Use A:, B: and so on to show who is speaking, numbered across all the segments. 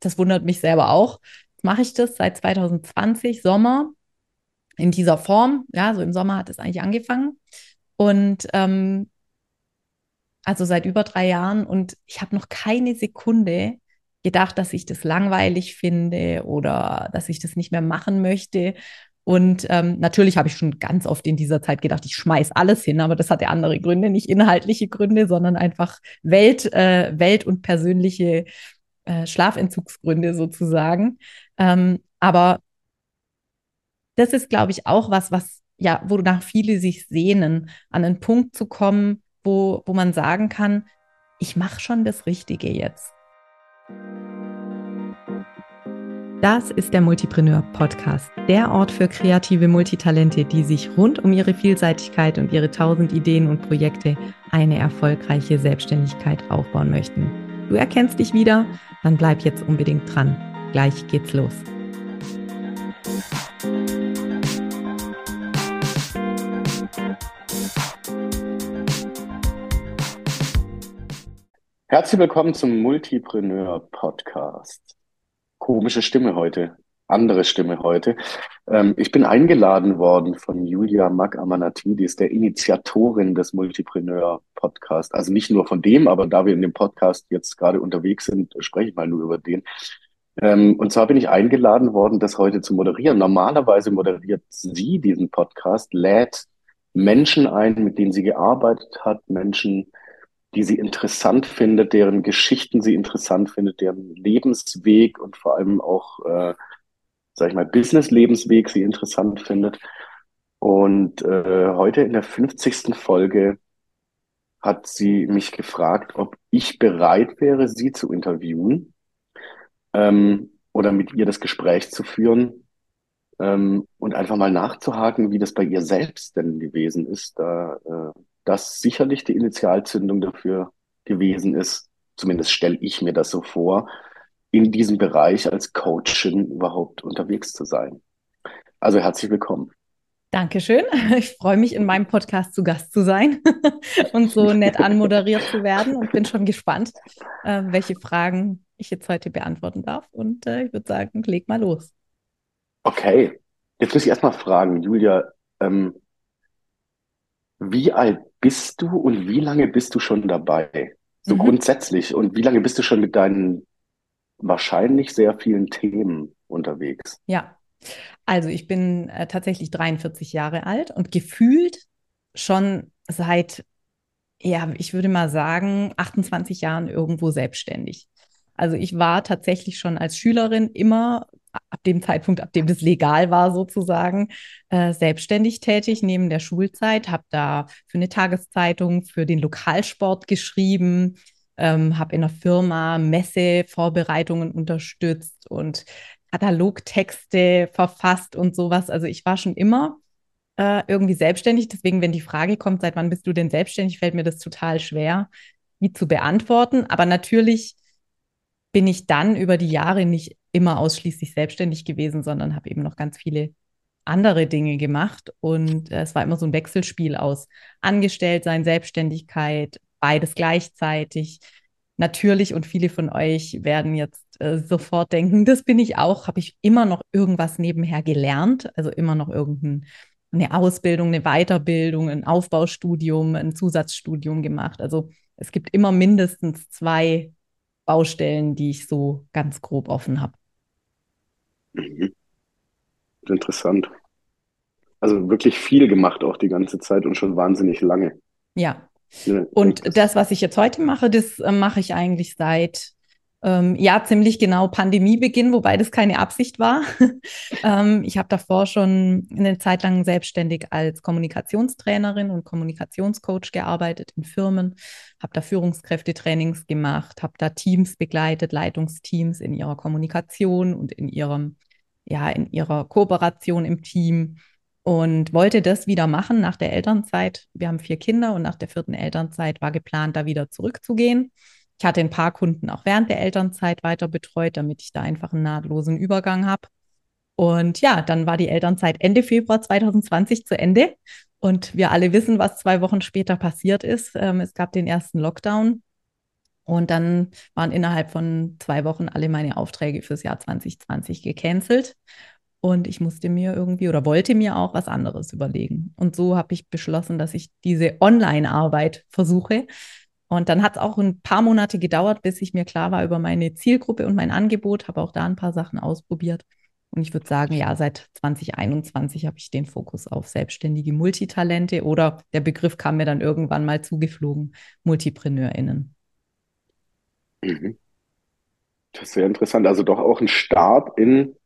A: das wundert mich selber auch. Mache ich das seit 2020, Sommer, in dieser Form. Ja, so im Sommer hat es eigentlich angefangen. Und ähm, also seit über drei Jahren. Und ich habe noch keine Sekunde gedacht, dass ich das langweilig finde oder dass ich das nicht mehr machen möchte. Und ähm, natürlich habe ich schon ganz oft in dieser Zeit gedacht, ich schmeiß alles hin, aber das hatte andere Gründe, nicht inhaltliche Gründe, sondern einfach Welt, äh, Welt und persönliche äh, Schlafentzugsgründe sozusagen. Ähm, aber das ist, glaube ich, auch was, was ja, wonach viele sich sehnen, an einen Punkt zu kommen, wo, wo man sagen kann, ich mache schon das Richtige jetzt. Das ist der Multipreneur Podcast, der Ort für kreative Multitalente, die sich rund um ihre Vielseitigkeit und ihre tausend Ideen und Projekte eine erfolgreiche Selbstständigkeit aufbauen möchten. Du erkennst dich wieder? Dann bleib jetzt unbedingt dran. Gleich geht's los.
B: Herzlich willkommen zum Multipreneur Podcast komische Stimme heute, andere Stimme heute. Ähm, ich bin eingeladen worden von Julia Mag-Amanatidis, der Initiatorin des Multipreneur Podcast. Also nicht nur von dem, aber da wir in dem Podcast jetzt gerade unterwegs sind, spreche ich mal nur über den. Ähm, und zwar bin ich eingeladen worden, das heute zu moderieren. Normalerweise moderiert sie diesen Podcast, lädt Menschen ein, mit denen sie gearbeitet hat, Menschen, die sie interessant findet, deren Geschichten sie interessant findet, deren Lebensweg und vor allem auch, äh, sag ich mal, Business-Lebensweg sie interessant findet. Und äh, heute in der 50. Folge hat sie mich gefragt, ob ich bereit wäre, sie zu interviewen ähm, oder mit ihr das Gespräch zu führen ähm, und einfach mal nachzuhaken, wie das bei ihr selbst denn gewesen ist, da äh, das sicherlich die Initialzündung dafür gewesen ist, zumindest stelle ich mir das so vor, in diesem Bereich als Coachin überhaupt unterwegs zu sein. Also herzlich willkommen.
A: Dankeschön. Ich freue mich, in meinem Podcast zu Gast zu sein und so nett anmoderiert zu werden und bin schon gespannt, äh, welche Fragen ich jetzt heute beantworten darf. Und äh, ich würde sagen, leg mal los.
B: Okay, jetzt muss ich erstmal fragen, Julia, ähm, wie alt bist du und wie lange bist du schon dabei? So mhm. grundsätzlich. Und wie lange bist du schon mit deinen wahrscheinlich sehr vielen Themen unterwegs?
A: Ja, also ich bin äh, tatsächlich 43 Jahre alt und gefühlt schon seit, ja, ich würde mal sagen, 28 Jahren irgendwo selbstständig. Also ich war tatsächlich schon als Schülerin immer ab dem Zeitpunkt, ab dem das legal war, sozusagen, äh, selbstständig tätig neben der Schulzeit, habe da für eine Tageszeitung, für den Lokalsport geschrieben, ähm, habe in einer Firma Messevorbereitungen unterstützt und Katalogtexte verfasst und sowas. Also ich war schon immer äh, irgendwie selbstständig. Deswegen, wenn die Frage kommt, seit wann bist du denn selbstständig, fällt mir das total schwer, die zu beantworten. Aber natürlich bin ich dann über die Jahre nicht immer ausschließlich selbstständig gewesen, sondern habe eben noch ganz viele andere Dinge gemacht. Und äh, es war immer so ein Wechselspiel aus Angestelltsein, Selbstständigkeit, beides gleichzeitig. Natürlich, und viele von euch werden jetzt äh, sofort denken, das bin ich auch, habe ich immer noch irgendwas nebenher gelernt, also immer noch irgendeine Ausbildung, eine Weiterbildung, ein Aufbaustudium, ein Zusatzstudium gemacht. Also es gibt immer mindestens zwei Baustellen, die ich so ganz grob offen habe.
B: Mhm. Interessant. Also wirklich viel gemacht auch die ganze Zeit und schon wahnsinnig lange.
A: Ja. Und das, was ich jetzt heute mache, das äh, mache ich eigentlich seit ähm, ja, ziemlich genau Pandemiebeginn, wobei das keine Absicht war. ähm, ich habe davor schon eine Zeit lang selbstständig als Kommunikationstrainerin und Kommunikationscoach gearbeitet in Firmen, habe da Führungskräftetrainings gemacht, habe da Teams begleitet, Leitungsteams in ihrer Kommunikation und in ihrem, ja, in ihrer Kooperation im Team und wollte das wieder machen nach der Elternzeit. Wir haben vier Kinder und nach der vierten Elternzeit war geplant, da wieder zurückzugehen. Ich hatte ein paar Kunden auch während der Elternzeit weiter betreut, damit ich da einfach einen nahtlosen Übergang habe. Und ja, dann war die Elternzeit Ende Februar 2020 zu Ende. Und wir alle wissen, was zwei Wochen später passiert ist. Ähm, es gab den ersten Lockdown. Und dann waren innerhalb von zwei Wochen alle meine Aufträge fürs Jahr 2020 gecancelt. Und ich musste mir irgendwie oder wollte mir auch was anderes überlegen. Und so habe ich beschlossen, dass ich diese Online-Arbeit versuche. Und dann hat es auch ein paar Monate gedauert, bis ich mir klar war über meine Zielgruppe und mein Angebot, habe auch da ein paar Sachen ausprobiert. Und ich würde sagen, ja, seit 2021 habe ich den Fokus auf selbstständige Multitalente oder der Begriff kam mir dann irgendwann mal zugeflogen, MultipreneurInnen.
B: Mhm. Das ist sehr interessant. Also doch auch ein Start in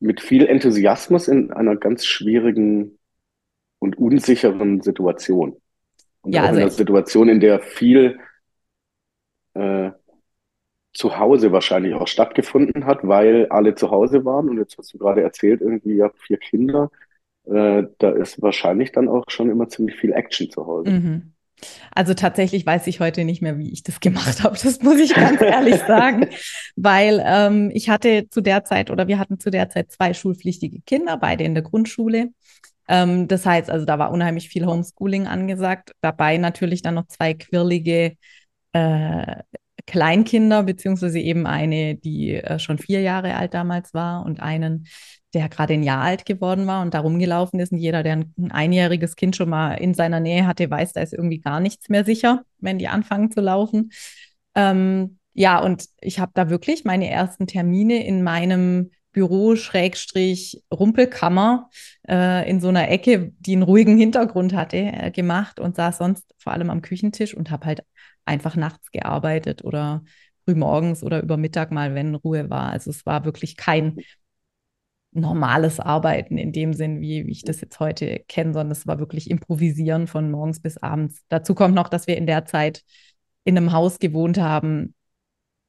B: mit viel Enthusiasmus in einer ganz schwierigen und unsicheren Situation. Und ja, auch also in einer Situation, in der viel äh, zu Hause wahrscheinlich auch stattgefunden hat, weil alle zu Hause waren. Und jetzt hast du gerade erzählt, irgendwie, ihr habt vier Kinder. Äh, da ist wahrscheinlich dann auch schon immer ziemlich viel Action zu Hause. Mhm.
A: Also tatsächlich weiß ich heute nicht mehr, wie ich das gemacht habe. Das muss ich ganz ehrlich sagen, weil ähm, ich hatte zu der Zeit oder wir hatten zu der Zeit zwei schulpflichtige Kinder, beide in der Grundschule. Ähm, das heißt, also da war unheimlich viel Homeschooling angesagt. Dabei natürlich dann noch zwei quirlige äh, Kleinkinder, beziehungsweise eben eine, die äh, schon vier Jahre alt damals war und einen, der gerade ein Jahr alt geworden war und da rumgelaufen ist. Und jeder, der ein, ein einjähriges Kind schon mal in seiner Nähe hatte, weiß, da ist irgendwie gar nichts mehr sicher, wenn die anfangen zu laufen. Ähm, ja, und ich habe da wirklich meine ersten Termine in meinem Büro Schrägstrich Rumpelkammer äh, in so einer Ecke, die einen ruhigen Hintergrund hatte, äh, gemacht und saß sonst vor allem am Küchentisch und habe halt einfach nachts gearbeitet oder frühmorgens oder über Mittag mal, wenn Ruhe war. Also es war wirklich kein normales Arbeiten in dem Sinn, wie, wie ich das jetzt heute kenne, sondern es war wirklich Improvisieren von morgens bis abends. Dazu kommt noch, dass wir in der Zeit in einem Haus gewohnt haben,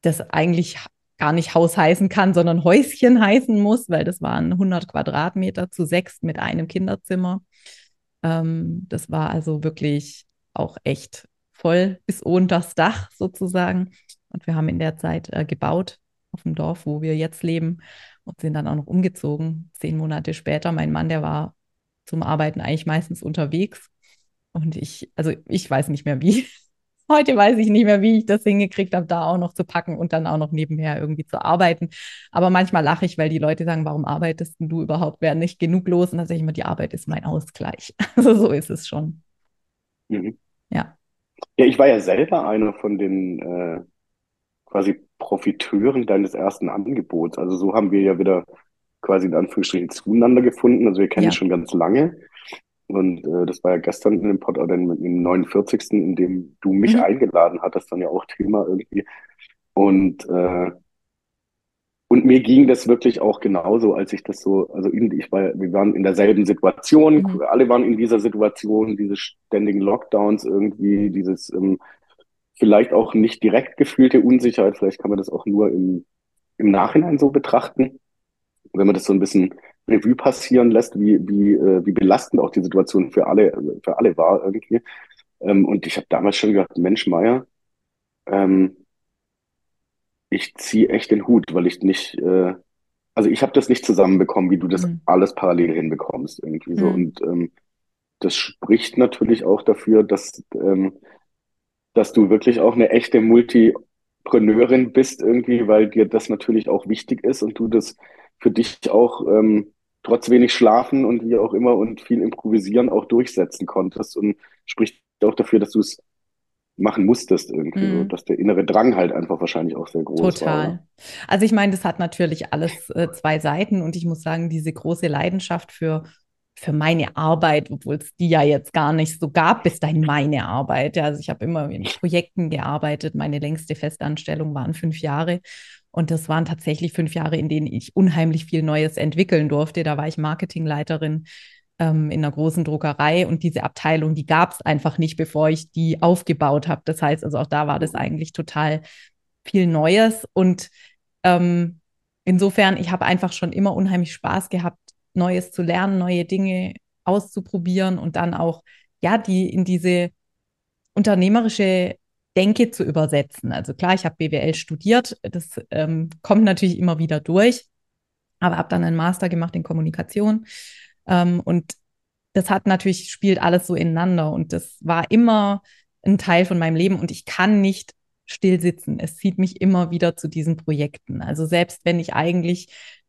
A: das eigentlich gar nicht Haus heißen kann, sondern Häuschen heißen muss, weil das waren 100 Quadratmeter zu sechs mit einem Kinderzimmer. Ähm, das war also wirklich auch echt voll bis unter das Dach sozusagen. Und wir haben in der Zeit äh, gebaut auf dem Dorf, wo wir jetzt leben und sind dann auch noch umgezogen. Zehn Monate später, mein Mann, der war zum Arbeiten eigentlich meistens unterwegs. Und ich, also ich weiß nicht mehr wie. Heute weiß ich nicht mehr, wie ich das hingekriegt habe, da auch noch zu packen und dann auch noch nebenher irgendwie zu arbeiten. Aber manchmal lache ich, weil die Leute sagen, warum arbeitest du überhaupt? Wäre nicht genug los? Und dann sage ich immer, die Arbeit ist mein Ausgleich. Also so ist es schon.
B: Mhm. Ja. Ja, ich war ja selber einer von den äh, quasi Profiteuren deines ersten Angebots. Also so haben wir ja wieder quasi in Anführungsstrichen zueinander gefunden. Also wir kennen ja. schon ganz lange. Und äh, das war ja gestern in dem Pod, oder im 49. in dem du mich mhm. eingeladen hattest, dann ja auch Thema irgendwie. Und äh, und mir ging das wirklich auch genauso, als ich das so, also in, ich war, wir waren in derselben Situation, mhm. alle waren in dieser Situation, diese ständigen Lockdowns irgendwie, dieses ähm, vielleicht auch nicht direkt gefühlte Unsicherheit, vielleicht kann man das auch nur im, im Nachhinein so betrachten, wenn man das so ein bisschen Revue passieren lässt, wie, wie, äh, wie belastend auch die Situation für alle, für alle war irgendwie. Ähm, und ich habe damals schon gedacht, Mensch, Meier, ähm, ich ziehe echt den Hut, weil ich nicht, äh, also ich habe das nicht zusammenbekommen, wie du das mhm. alles parallel hinbekommst irgendwie so. Mhm. Und ähm, das spricht natürlich auch dafür, dass, ähm, dass du wirklich auch eine echte Multipreneurin bist irgendwie, weil dir das natürlich auch wichtig ist und du das für dich auch ähm, trotz wenig Schlafen und wie auch immer und viel Improvisieren auch durchsetzen konntest und spricht auch dafür, dass du es machen musstest irgendwie, mm. so, dass der innere Drang halt einfach wahrscheinlich auch sehr groß
A: Total. war. Total. Also ich meine, das hat natürlich alles äh, zwei Seiten und ich muss sagen, diese große Leidenschaft für für meine Arbeit, obwohl es die ja jetzt gar nicht so gab, bis dahin meine Arbeit. Also ich habe immer in Projekten gearbeitet. Meine längste Festanstellung waren fünf Jahre. Und das waren tatsächlich fünf Jahre, in denen ich unheimlich viel Neues entwickeln durfte. Da war ich Marketingleiterin ähm, in einer großen Druckerei und diese Abteilung, die gab es einfach nicht, bevor ich die aufgebaut habe. Das heißt, also auch da war das eigentlich total viel Neues und ähm, insofern, ich habe einfach schon immer unheimlich Spaß gehabt, Neues zu lernen, neue Dinge auszuprobieren und dann auch, ja, die in diese unternehmerische Denke zu übersetzen. Also klar, ich habe BWL studiert, das ähm, kommt natürlich immer wieder durch, aber habe dann einen Master gemacht in Kommunikation ähm, und das hat natürlich, spielt alles so ineinander und das war immer ein Teil von meinem Leben und ich kann nicht still sitzen. Es zieht mich immer wieder zu diesen Projekten. Also selbst wenn ich eigentlich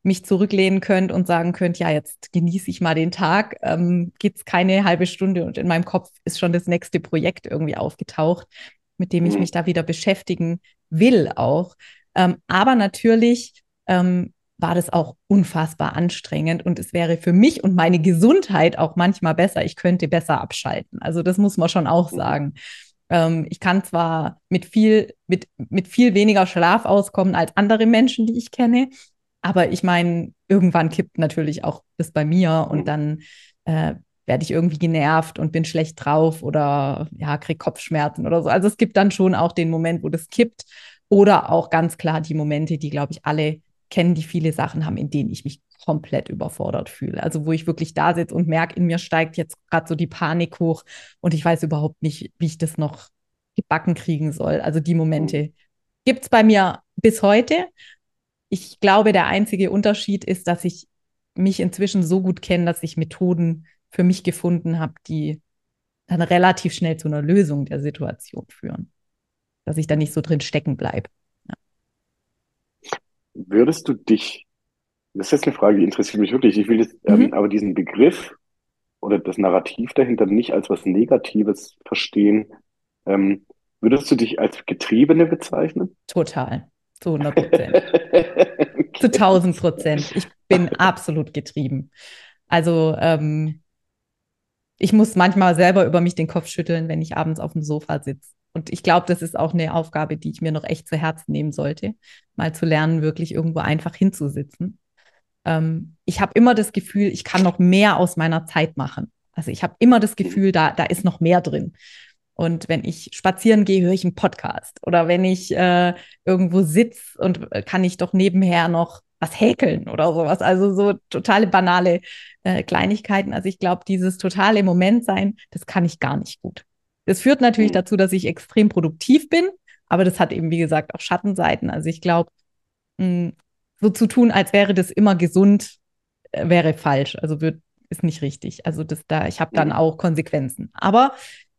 A: mich zurücklehnen könnte und sagen könnte, ja, jetzt genieße ich mal den Tag, ähm, geht es keine halbe Stunde und in meinem Kopf ist schon das nächste Projekt irgendwie aufgetaucht, mit dem ich mhm. mich da wieder beschäftigen will auch. Ähm, aber natürlich ähm, war das auch unfassbar anstrengend und es wäre für mich und meine Gesundheit auch manchmal besser. Ich könnte besser abschalten. Also das muss man schon auch mhm. sagen. Ähm, ich kann zwar mit viel, mit, mit viel weniger Schlaf auskommen als andere Menschen, die ich kenne, aber ich meine, irgendwann kippt natürlich auch das bei mir und mhm. dann äh, werde ich irgendwie genervt und bin schlecht drauf oder ja, krieg Kopfschmerzen oder so. Also es gibt dann schon auch den Moment, wo das kippt oder auch ganz klar die Momente, die, glaube ich, alle kennen, die viele Sachen haben, in denen ich mich komplett überfordert fühle. Also wo ich wirklich da sitze und merke, in mir steigt jetzt gerade so die Panik hoch und ich weiß überhaupt nicht, wie ich das noch gebacken kriegen soll. Also die Momente mhm. gibt es bei mir bis heute. Ich glaube, der einzige Unterschied ist, dass ich mich inzwischen so gut kenne, dass ich Methoden für mich gefunden habe, die dann relativ schnell zu einer Lösung der Situation führen. Dass ich da nicht so drin stecken bleibe.
B: Würdest du dich, das ist jetzt eine Frage, die interessiert mich wirklich, ich will jetzt ähm, mhm. aber diesen Begriff oder das Narrativ dahinter nicht als was Negatives verstehen. Ähm, würdest du dich als Getriebene bezeichnen?
A: Total. Zu 100 Prozent. okay. Zu 1000 Prozent. Ich bin absolut getrieben. Also, ähm, ich muss manchmal selber über mich den Kopf schütteln, wenn ich abends auf dem Sofa sitze und ich glaube, das ist auch eine Aufgabe, die ich mir noch echt zu Herzen nehmen sollte, mal zu lernen, wirklich irgendwo einfach hinzusitzen. Ähm, ich habe immer das Gefühl, ich kann noch mehr aus meiner Zeit machen. Also ich habe immer das Gefühl, da, da ist noch mehr drin. Und wenn ich spazieren gehe, höre ich einen Podcast. Oder wenn ich äh, irgendwo sitze und äh, kann ich doch nebenher noch was häkeln oder sowas. Also so totale banale äh, Kleinigkeiten. Also ich glaube, dieses totale Moment sein, das kann ich gar nicht gut. Das führt natürlich mhm. dazu, dass ich extrem produktiv bin, aber das hat eben, wie gesagt, auch Schattenseiten. Also ich glaube, hm, so zu tun, als wäre das immer gesund, äh, wäre falsch. Also wird, ist nicht richtig. Also das da, ich habe dann mhm. auch Konsequenzen. Aber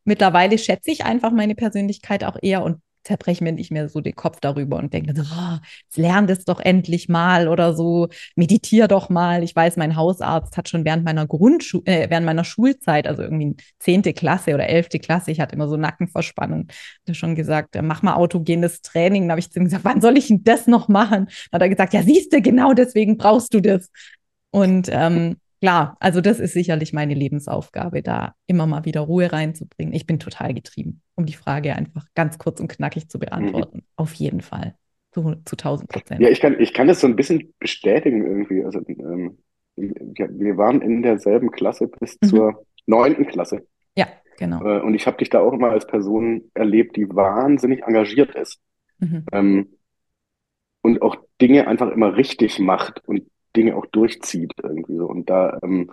A: mittlerweile schätze ich einfach meine Persönlichkeit auch eher und zerbreche mir nicht mehr so den Kopf darüber und denke, so, oh, jetzt lern das doch endlich mal oder so, meditiere doch mal. Ich weiß, mein Hausarzt hat schon während meiner Grundschule, äh, während meiner Schulzeit, also irgendwie zehnte Klasse oder elfte Klasse, ich hatte immer so Nackenverspannung, hat schon gesagt, äh, mach mal autogenes Training. Da habe ich zu ihm gesagt, wann soll ich denn das noch machen? Dann hat er gesagt, ja, siehst du, genau deswegen brauchst du das. Und ähm, klar, also das ist sicherlich meine Lebensaufgabe, da immer mal wieder Ruhe reinzubringen. Ich bin total getrieben, um die Frage einfach ganz kurz und knackig zu beantworten. Mhm. Auf jeden Fall. Zu, zu 1000 Prozent.
B: Ja, ich kann, ich kann das so ein bisschen bestätigen irgendwie. Also, ähm, wir, wir waren in derselben Klasse bis mhm. zur neunten Klasse.
A: Ja, genau.
B: Äh, und ich habe dich da auch immer als Person erlebt, die wahnsinnig engagiert ist. Mhm. Ähm, und auch Dinge einfach immer richtig macht und Dinge auch durchzieht irgendwie so. Und da ähm,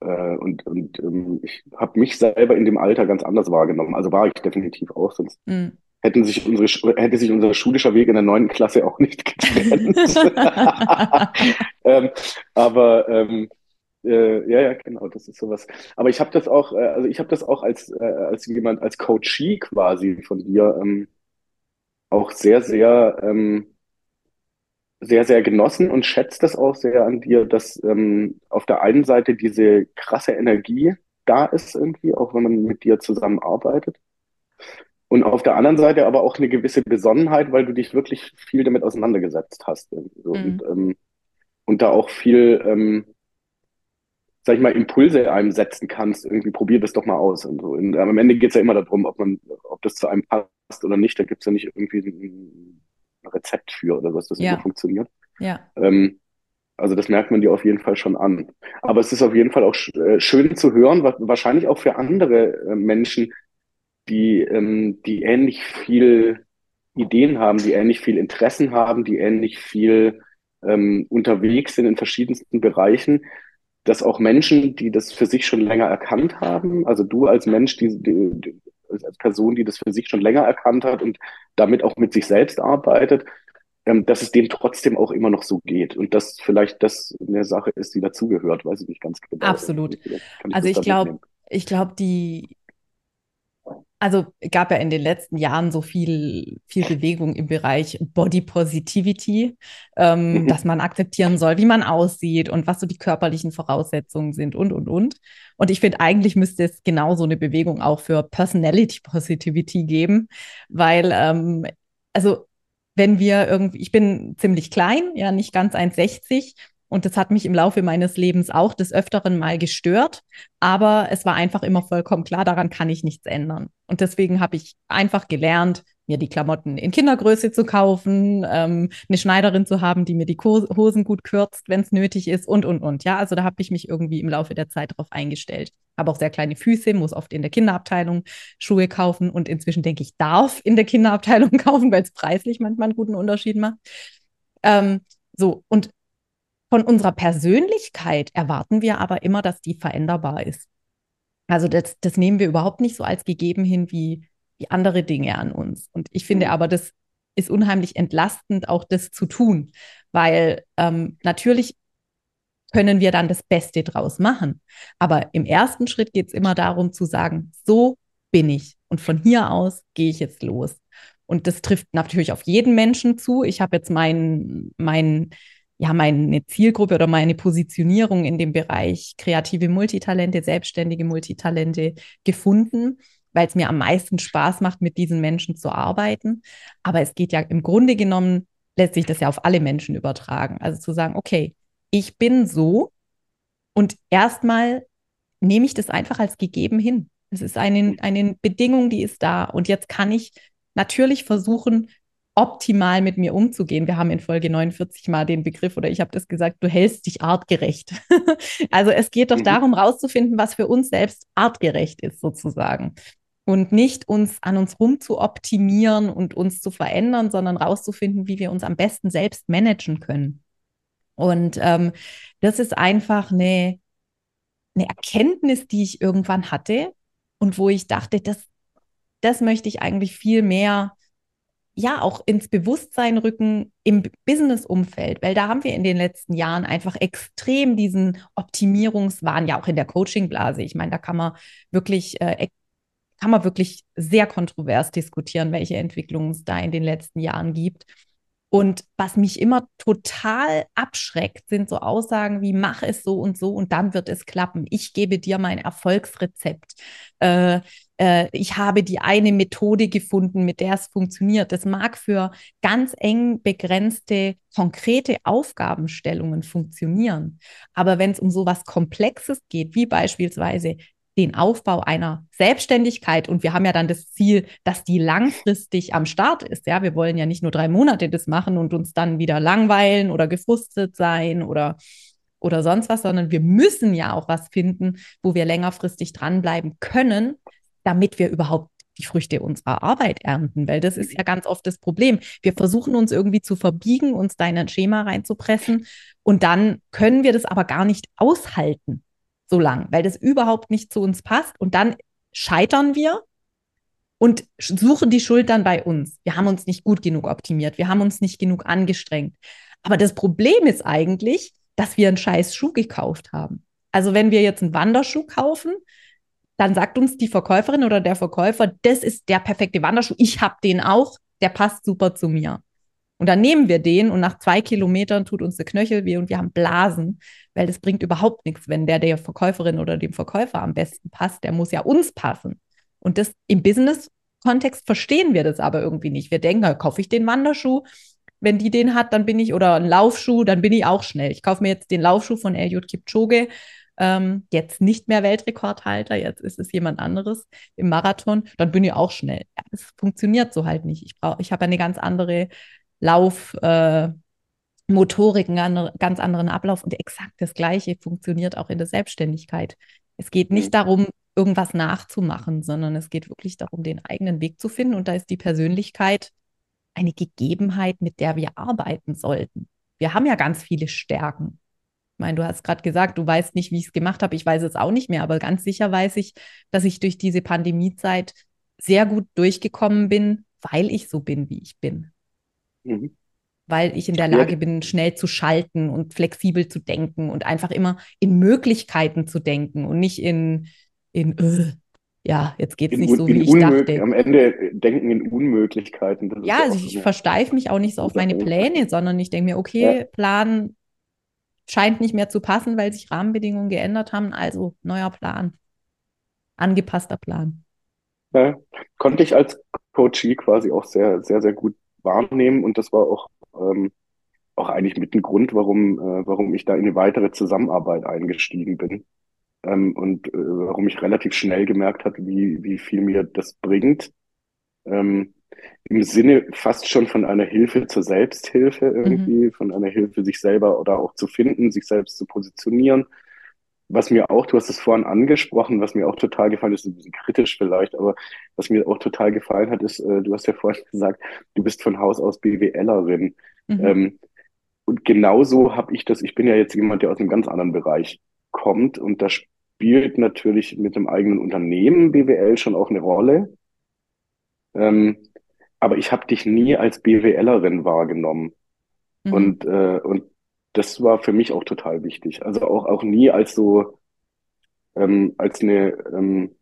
B: äh, und, und ähm, ich habe mich selber in dem Alter ganz anders wahrgenommen. Also war ich definitiv auch, sonst mhm. hätten sich unsere hätte sich unser schulischer Weg in der neunten Klasse auch nicht getrennt. ähm, aber ähm, äh, ja, ja, genau, das ist sowas. Aber ich habe das auch, äh, also ich habe das auch als äh, als jemand als Coachie quasi von dir ähm, auch sehr sehr ähm, sehr, sehr genossen und schätze das auch sehr an dir, dass ähm, auf der einen Seite diese krasse Energie da ist irgendwie, auch wenn man mit dir zusammenarbeitet. Und auf der anderen Seite aber auch eine gewisse Besonnenheit, weil du dich wirklich viel damit auseinandergesetzt hast. So. Mhm. Und, ähm, und da auch viel, ähm, sag ich mal, Impulse einem setzen kannst. Irgendwie probier das doch mal aus. Und so. Und am Ende geht es ja immer darum, ob man, ob das zu einem passt oder nicht. Da gibt es ja nicht irgendwie ein, Rezept für oder was das ja. immer funktioniert.
A: Ja.
B: Ähm, also das merkt man dir auf jeden Fall schon an. Aber es ist auf jeden Fall auch äh, schön zu hören, wahrscheinlich auch für andere äh, Menschen, die, ähm, die ähnlich viel Ideen haben, die ähnlich viel Interessen haben, die ähnlich viel ähm, unterwegs sind in verschiedensten Bereichen, dass auch Menschen, die das für sich schon länger erkannt haben, also du als Mensch, die, die, als Person, die das für sich schon länger erkannt hat und damit auch mit sich selbst arbeitet, ähm, dass es dem trotzdem auch immer noch so geht und dass vielleicht das eine Sache ist, die dazugehört, weiß ich nicht ganz genau.
A: Absolut. Ich also ich glaube, ich glaube, die also gab ja in den letzten Jahren so viel, viel Bewegung im Bereich Body Positivity, ähm, dass man akzeptieren soll, wie man aussieht und was so die körperlichen Voraussetzungen sind und, und, und. Und ich finde, eigentlich müsste es genauso eine Bewegung auch für Personality Positivity geben, weil, ähm, also wenn wir irgendwie, ich bin ziemlich klein, ja, nicht ganz 1,60 und das hat mich im Laufe meines Lebens auch des Öfteren mal gestört. Aber es war einfach immer vollkommen klar, daran kann ich nichts ändern. Und deswegen habe ich einfach gelernt, mir die Klamotten in Kindergröße zu kaufen, ähm, eine Schneiderin zu haben, die mir die Hosen gut kürzt, wenn es nötig ist und, und, und. Ja, also da habe ich mich irgendwie im Laufe der Zeit darauf eingestellt. Habe auch sehr kleine Füße, muss oft in der Kinderabteilung Schuhe kaufen und inzwischen denke ich, darf in der Kinderabteilung kaufen, weil es preislich manchmal einen guten Unterschied macht. Ähm, so, und von unserer Persönlichkeit erwarten wir aber immer, dass die veränderbar ist. Also das, das nehmen wir überhaupt nicht so als gegeben hin wie, wie andere Dinge an uns. Und ich finde mhm. aber, das ist unheimlich entlastend, auch das zu tun, weil ähm, natürlich können wir dann das Beste draus machen. Aber im ersten Schritt geht es immer darum zu sagen, so bin ich. Und von hier aus gehe ich jetzt los. Und das trifft natürlich auf jeden Menschen zu. Ich habe jetzt meinen, meinen ja, meine Zielgruppe oder meine Positionierung in dem Bereich kreative Multitalente, selbstständige Multitalente gefunden, weil es mir am meisten Spaß macht, mit diesen Menschen zu arbeiten. Aber es geht ja im Grunde genommen, lässt sich das ja auf alle Menschen übertragen. Also zu sagen, okay, ich bin so und erstmal nehme ich das einfach als gegeben hin. Es ist eine, eine Bedingung, die ist da. Und jetzt kann ich natürlich versuchen, optimal mit mir umzugehen. Wir haben in Folge 49 mal den Begriff oder ich habe das gesagt, du hältst dich artgerecht. also es geht doch mhm. darum, rauszufinden, was für uns selbst artgerecht ist sozusagen. Und nicht uns an uns rum zu optimieren und uns zu verändern, sondern rauszufinden, wie wir uns am besten selbst managen können. Und ähm, das ist einfach eine, eine Erkenntnis, die ich irgendwann hatte und wo ich dachte, das, das möchte ich eigentlich viel mehr ja auch ins Bewusstsein rücken im Business-Umfeld, weil da haben wir in den letzten Jahren einfach extrem diesen Optimierungswahn, ja auch in der Coaching-Blase. Ich meine, da kann man wirklich, äh, kann man wirklich sehr kontrovers diskutieren, welche Entwicklungen es da in den letzten Jahren gibt. Und was mich immer total abschreckt, sind so Aussagen wie, mach es so und so und dann wird es klappen. Ich gebe dir mein Erfolgsrezept. Äh, äh, ich habe die eine Methode gefunden, mit der es funktioniert. Das mag für ganz eng begrenzte, konkrete Aufgabenstellungen funktionieren. Aber wenn es um so was Komplexes geht, wie beispielsweise den Aufbau einer Selbstständigkeit und wir haben ja dann das Ziel, dass die langfristig am Start ist. Ja, wir wollen ja nicht nur drei Monate das machen und uns dann wieder langweilen oder gefrustet sein oder oder sonst was, sondern wir müssen ja auch was finden, wo wir längerfristig dranbleiben können, damit wir überhaupt die Früchte unserer Arbeit ernten, weil das ist ja ganz oft das Problem. Wir versuchen uns irgendwie zu verbiegen, uns da in ein Schema reinzupressen und dann können wir das aber gar nicht aushalten so lang, weil das überhaupt nicht zu uns passt. Und dann scheitern wir und suchen die Schuld dann bei uns. Wir haben uns nicht gut genug optimiert, wir haben uns nicht genug angestrengt. Aber das Problem ist eigentlich, dass wir einen scheiß Schuh gekauft haben. Also wenn wir jetzt einen Wanderschuh kaufen, dann sagt uns die Verkäuferin oder der Verkäufer, das ist der perfekte Wanderschuh, ich habe den auch, der passt super zu mir. Und dann nehmen wir den und nach zwei Kilometern tut uns der Knöchel weh und wir haben Blasen, weil das bringt überhaupt nichts, wenn der der Verkäuferin oder dem Verkäufer am besten passt. Der muss ja uns passen. Und das im Business-Kontext verstehen wir das aber irgendwie nicht. Wir denken, kaufe ich den Wanderschuh, wenn die den hat, dann bin ich, oder einen Laufschuh, dann bin ich auch schnell. Ich kaufe mir jetzt den Laufschuh von Eliud Kipchoge, ähm, jetzt nicht mehr Weltrekordhalter, jetzt ist es jemand anderes im Marathon, dann bin ich auch schnell. Ja, das funktioniert so halt nicht. Ich brauche, ich habe eine ganz andere Laufmotorik, äh, einen ganz anderen Ablauf und exakt das Gleiche funktioniert auch in der Selbstständigkeit. Es geht nicht mhm. darum, irgendwas nachzumachen, sondern es geht wirklich darum, den eigenen Weg zu finden. Und da ist die Persönlichkeit eine Gegebenheit, mit der wir arbeiten sollten. Wir haben ja ganz viele Stärken. Ich meine, du hast gerade gesagt, du weißt nicht, wie ich es gemacht habe. Ich weiß es auch nicht mehr, aber ganz sicher weiß ich, dass ich durch diese Pandemiezeit sehr gut durchgekommen bin, weil ich so bin, wie ich bin. Mhm. Weil ich in der Lage bin, schnell zu schalten und flexibel zu denken und einfach immer in Möglichkeiten zu denken und nicht in, in äh, ja, jetzt geht es nicht so, wie ich dachte.
B: Am Ende denken in Unmöglichkeiten.
A: ja, also ich versteife mich auch nicht so auf meine Pläne, sondern ich denke mir, okay, ja. Plan scheint nicht mehr zu passen, weil sich Rahmenbedingungen geändert haben. Also neuer Plan, angepasster Plan.
B: Ja, konnte ich als Coachie quasi auch sehr, sehr, sehr gut wahrnehmen und das war auch, ähm, auch eigentlich mit ein Grund, warum, äh, warum ich da in eine weitere Zusammenarbeit eingestiegen bin ähm, und äh, warum ich relativ schnell gemerkt habe, wie, wie viel mir das bringt. Ähm, Im Sinne fast schon von einer Hilfe zur Selbsthilfe irgendwie, mhm. von einer Hilfe, sich selber oder auch zu finden, sich selbst zu positionieren. Was mir auch, du hast es vorhin angesprochen, was mir auch total gefallen ist, ein bisschen kritisch vielleicht, aber was mir auch total gefallen hat, ist, äh, du hast ja vorhin gesagt, du bist von Haus aus BWLerin. Mhm. Ähm, und genauso habe ich das, ich bin ja jetzt jemand, der aus einem ganz anderen Bereich kommt und da spielt natürlich mit dem eigenen Unternehmen BWL schon auch eine Rolle. Ähm, aber ich habe dich nie als BWLerin wahrgenommen. Mhm. Und, äh, und das war für mich auch total wichtig. Also auch, auch nie als so, ähm, als eine, ähm,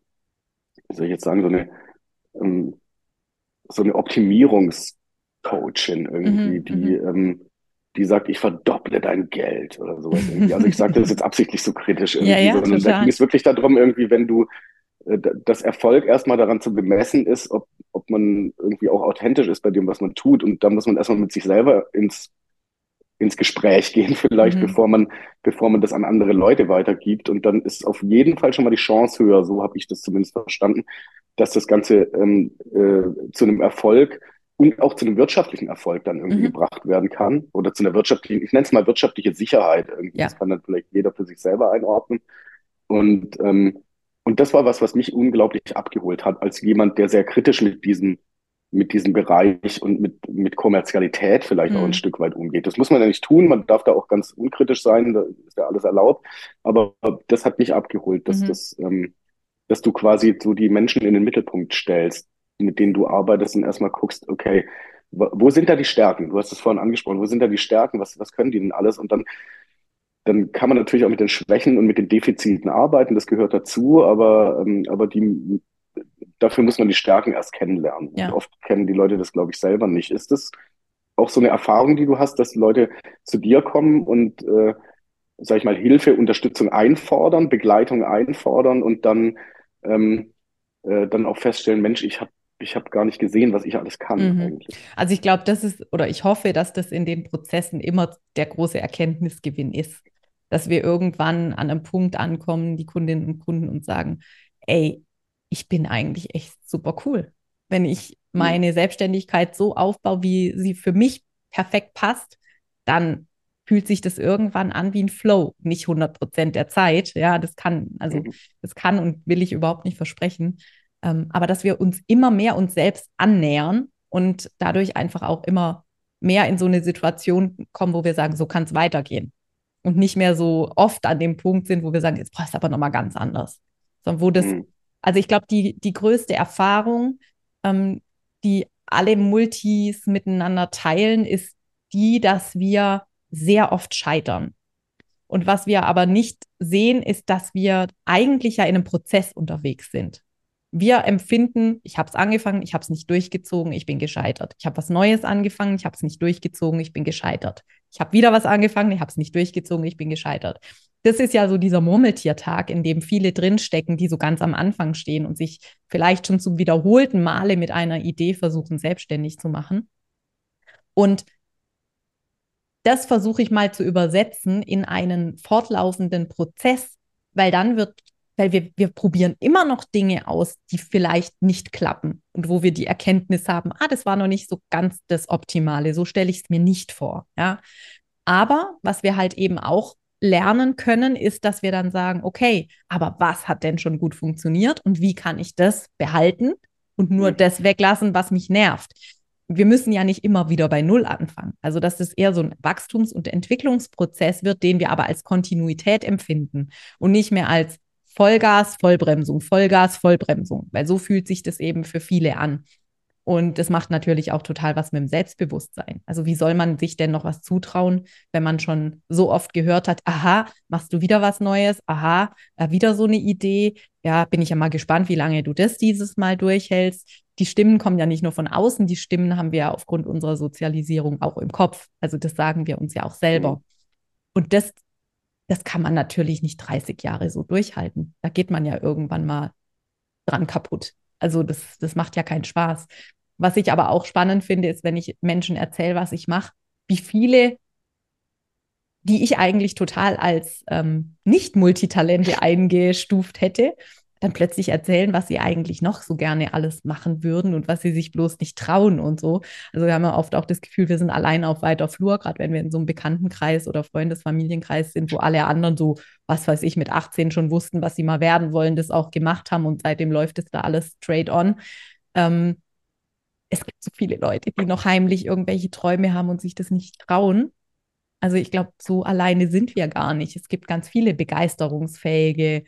B: wie soll ich jetzt sagen, so eine, ähm, so eine Optimierungscoachin irgendwie, mhm, die, mhm. ähm, die sagt, ich verdopple dein Geld oder sowas irgendwie. Also ich sage das jetzt absichtlich so kritisch irgendwie, ja, ja, sondern da ging es wirklich darum, irgendwie, wenn du äh, das Erfolg erstmal daran zu bemessen ist, ob, ob man irgendwie auch authentisch ist bei dem, was man tut. Und da muss man erstmal mit sich selber ins, ins Gespräch gehen, vielleicht, mhm. bevor man, bevor man das an andere Leute weitergibt. Und dann ist auf jeden Fall schon mal die Chance höher, so habe ich das zumindest verstanden, dass das Ganze ähm, äh, zu einem Erfolg und auch zu einem wirtschaftlichen Erfolg dann irgendwie mhm. gebracht werden kann oder zu einer wirtschaftlichen, ich nenne es mal wirtschaftliche Sicherheit. Irgendwie. Ja. Das kann dann vielleicht jeder für sich selber einordnen. Und, ähm, und das war was, was mich unglaublich abgeholt hat, als jemand, der sehr kritisch mit diesem, mit diesem Bereich und mit, mit Kommerzialität vielleicht mhm. auch ein mhm. Stück weit umgeht. Das muss man ja nicht tun, man darf da auch ganz unkritisch sein, da ist ja alles erlaubt. Aber das hat mich abgeholt, dass, mhm. das, ähm, dass du quasi so die Menschen in den Mittelpunkt stellst mit denen du arbeitest und erstmal guckst, okay, wo sind da die Stärken? Du hast es vorhin angesprochen, wo sind da die Stärken? Was, was können die denn alles? Und dann, dann kann man natürlich auch mit den Schwächen und mit den Defiziten arbeiten, das gehört dazu, aber, ähm, aber die, dafür muss man die Stärken erst kennenlernen. Ja. oft kennen die Leute das, glaube ich, selber nicht. Ist das auch so eine Erfahrung, die du hast, dass Leute zu dir kommen und, äh, sag ich mal, Hilfe, Unterstützung einfordern, Begleitung einfordern und dann, ähm, äh, dann auch feststellen, Mensch, ich habe ich habe gar nicht gesehen, was ich alles kann mhm.
A: Also ich glaube, das ist, oder ich hoffe, dass das in den Prozessen immer der große Erkenntnisgewinn ist. Dass wir irgendwann an einem Punkt ankommen, die Kundinnen und Kunden und sagen, ey, ich bin eigentlich echt super cool. Wenn ich meine mhm. Selbstständigkeit so aufbaue, wie sie für mich perfekt passt, dann fühlt sich das irgendwann an wie ein Flow. Nicht 100 Prozent der Zeit. Ja, das kann, also mhm. das kann und will ich überhaupt nicht versprechen. Ähm, aber dass wir uns immer mehr uns selbst annähern und dadurch einfach auch immer mehr in so eine Situation kommen, wo wir sagen, so kann es weitergehen. Und nicht mehr so oft an dem Punkt sind, wo wir sagen, jetzt brauchst du aber nochmal ganz anders. Sondern wo das, mhm. also ich glaube, die, die größte Erfahrung, ähm, die alle Multis miteinander teilen, ist die, dass wir sehr oft scheitern. Und was wir aber nicht sehen, ist, dass wir eigentlich ja in einem Prozess unterwegs sind. Wir empfinden, ich habe es angefangen, ich habe es nicht durchgezogen, ich bin gescheitert. Ich habe was Neues angefangen, ich habe es nicht durchgezogen, ich bin gescheitert. Ich habe wieder was angefangen, ich habe es nicht durchgezogen, ich bin gescheitert. Das ist ja so dieser Murmeltiertag, in dem viele drinstecken, die so ganz am Anfang stehen und sich vielleicht schon zum wiederholten Male mit einer Idee versuchen, selbstständig zu machen. Und das versuche ich mal zu übersetzen in einen fortlaufenden Prozess, weil dann wird weil wir, wir probieren immer noch Dinge aus, die vielleicht nicht klappen und wo wir die Erkenntnis haben, ah, das war noch nicht so ganz das Optimale, so stelle ich es mir nicht vor. Ja. Aber was wir halt eben auch lernen können, ist, dass wir dann sagen, okay, aber was hat denn schon gut funktioniert und wie kann ich das behalten und nur mhm. das weglassen, was mich nervt? Wir müssen ja nicht immer wieder bei Null anfangen. Also, dass es eher so ein Wachstums- und Entwicklungsprozess wird, den wir aber als Kontinuität empfinden und nicht mehr als Vollgas, Vollbremsung, Vollgas, Vollbremsung, weil so fühlt sich das eben für viele an. Und das macht natürlich auch total was mit dem Selbstbewusstsein. Also wie soll man sich denn noch was zutrauen, wenn man schon so oft gehört hat, aha, machst du wieder was Neues, aha, äh, wieder so eine Idee. Ja, bin ich ja mal gespannt, wie lange du das dieses Mal durchhältst. Die Stimmen kommen ja nicht nur von außen, die Stimmen haben wir ja aufgrund unserer Sozialisierung auch im Kopf. Also das sagen wir uns ja auch selber. Mhm. Und das, das kann man natürlich nicht 30 Jahre so durchhalten. Da geht man ja irgendwann mal dran kaputt. Also das, das macht ja keinen Spaß. Was ich aber auch spannend finde, ist, wenn ich Menschen erzähle, was ich mache, wie viele, die ich eigentlich total als ähm, Nicht-Multitalente eingestuft hätte, dann plötzlich erzählen, was sie eigentlich noch so gerne alles machen würden und was sie sich bloß nicht trauen und so. Also wir haben ja oft auch das Gefühl, wir sind allein auf weiter Flur, gerade wenn wir in so einem Bekanntenkreis oder Freundesfamilienkreis sind, wo alle anderen so, was weiß ich, mit 18 schon wussten, was sie mal werden wollen, das auch gemacht haben und seitdem läuft es da alles straight on. Ähm, es gibt so viele Leute, die noch heimlich irgendwelche Träume haben und sich das nicht trauen. Also ich glaube, so alleine sind wir gar nicht. Es gibt ganz viele begeisterungsfähige,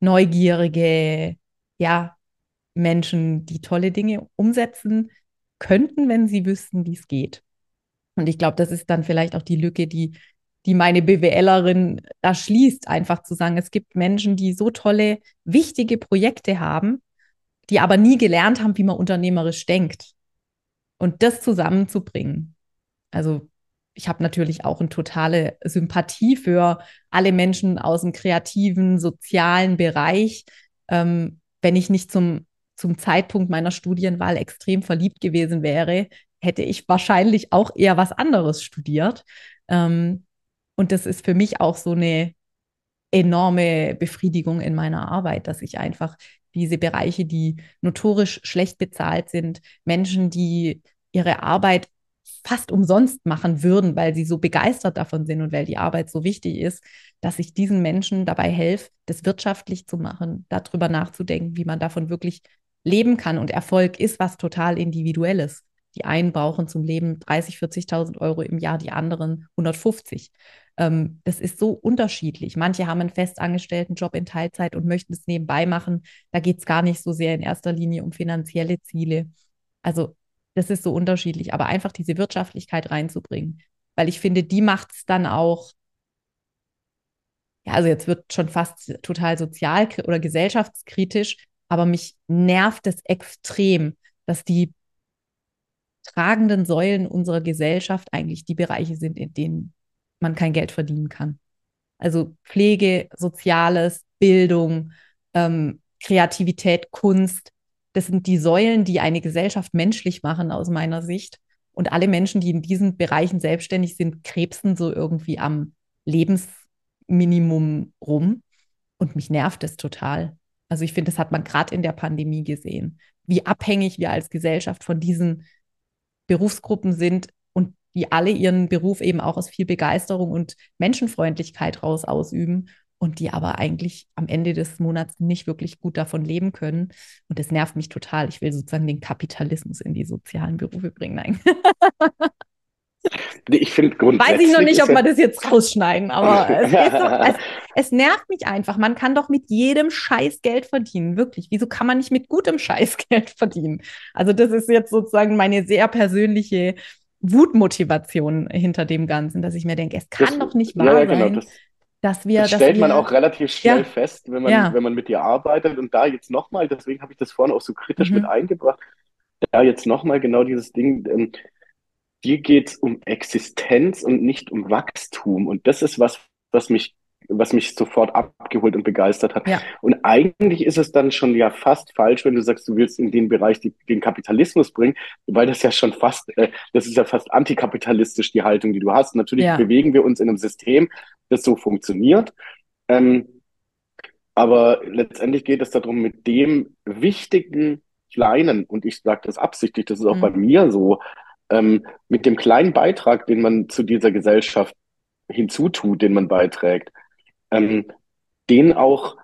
A: neugierige, ja, Menschen, die tolle Dinge umsetzen könnten, wenn sie wüssten, wie es geht. Und ich glaube, das ist dann vielleicht auch die Lücke, die, die meine BWLerin da schließt, einfach zu sagen, es gibt Menschen, die so tolle, wichtige Projekte haben, die aber nie gelernt haben, wie man unternehmerisch denkt. Und das zusammenzubringen. Also ich habe natürlich auch eine totale Sympathie für alle Menschen aus dem kreativen, sozialen Bereich. Ähm, wenn ich nicht zum, zum Zeitpunkt meiner Studienwahl extrem verliebt gewesen wäre, hätte ich wahrscheinlich auch eher was anderes studiert. Ähm, und das ist für mich auch so eine enorme Befriedigung in meiner Arbeit, dass ich einfach diese Bereiche, die notorisch schlecht bezahlt sind, Menschen, die ihre Arbeit fast umsonst machen würden, weil sie so begeistert davon sind und weil die Arbeit so wichtig ist, dass ich diesen Menschen dabei helfe, das wirtschaftlich zu machen, darüber nachzudenken, wie man davon wirklich leben kann. Und Erfolg ist was total Individuelles. Die einen brauchen zum Leben 30, 40.000 Euro im Jahr, die anderen 150. Ähm, das ist so unterschiedlich. Manche haben einen festangestellten Job in Teilzeit und möchten es nebenbei machen. Da geht es gar nicht so sehr in erster Linie um finanzielle Ziele. Also das ist so unterschiedlich, aber einfach diese Wirtschaftlichkeit reinzubringen, weil ich finde, die macht es dann auch, ja, also jetzt wird schon fast total sozial oder gesellschaftskritisch, aber mich nervt es extrem, dass die tragenden Säulen unserer Gesellschaft eigentlich die Bereiche sind, in denen man kein Geld verdienen kann. Also Pflege, Soziales, Bildung, ähm, Kreativität, Kunst, das sind die Säulen, die eine Gesellschaft menschlich machen aus meiner Sicht. Und alle Menschen, die in diesen Bereichen selbstständig sind, krebsen so irgendwie am Lebensminimum rum. Und mich nervt es total. Also ich finde, das hat man gerade in der Pandemie gesehen, wie abhängig wir als Gesellschaft von diesen Berufsgruppen sind und die alle ihren Beruf eben auch aus viel Begeisterung und Menschenfreundlichkeit raus ausüben und die aber eigentlich am Ende des Monats nicht wirklich gut davon leben können. Und das nervt mich total. Ich will sozusagen den Kapitalismus in die sozialen Berufe bringen. Nein.
B: Ich finde grundsätzlich.
A: Weiß ich noch nicht, ob wir das jetzt rausschneiden, aber es, so, es, es, nervt mich einfach. Man kann doch mit jedem Scheiß Geld verdienen. Wirklich. Wieso kann man nicht mit gutem Scheiß Geld verdienen? Also, das ist jetzt sozusagen meine sehr persönliche Wutmotivation hinter dem Ganzen, dass ich mir denke, es kann das, doch nicht wahr ja, genau, sein, das, dass wir.
B: Das stellt wir, man auch relativ schnell ja, fest, wenn man, ja. wenn man mit dir arbeitet. Und da jetzt nochmal, deswegen habe ich das vorhin auch so kritisch mhm. mit eingebracht, da jetzt nochmal genau dieses Ding, ähm, dir geht es um Existenz und nicht um Wachstum. Und das ist was, was mich was mich sofort abgeholt und begeistert hat. Ja. Und eigentlich ist es dann schon ja fast falsch, wenn du sagst, du willst in den Bereich die, den Kapitalismus bringen, weil das ja schon fast, äh, das ist ja fast antikapitalistisch, die Haltung, die du hast. Natürlich ja. bewegen wir uns in einem System, das so funktioniert. Ähm, aber letztendlich geht es darum, mit dem wichtigen kleinen, und ich sage das absichtlich, das ist auch mhm. bei mir so, ähm, mit dem kleinen Beitrag, den man zu dieser Gesellschaft hinzutut, den man beiträgt, ähm, den auch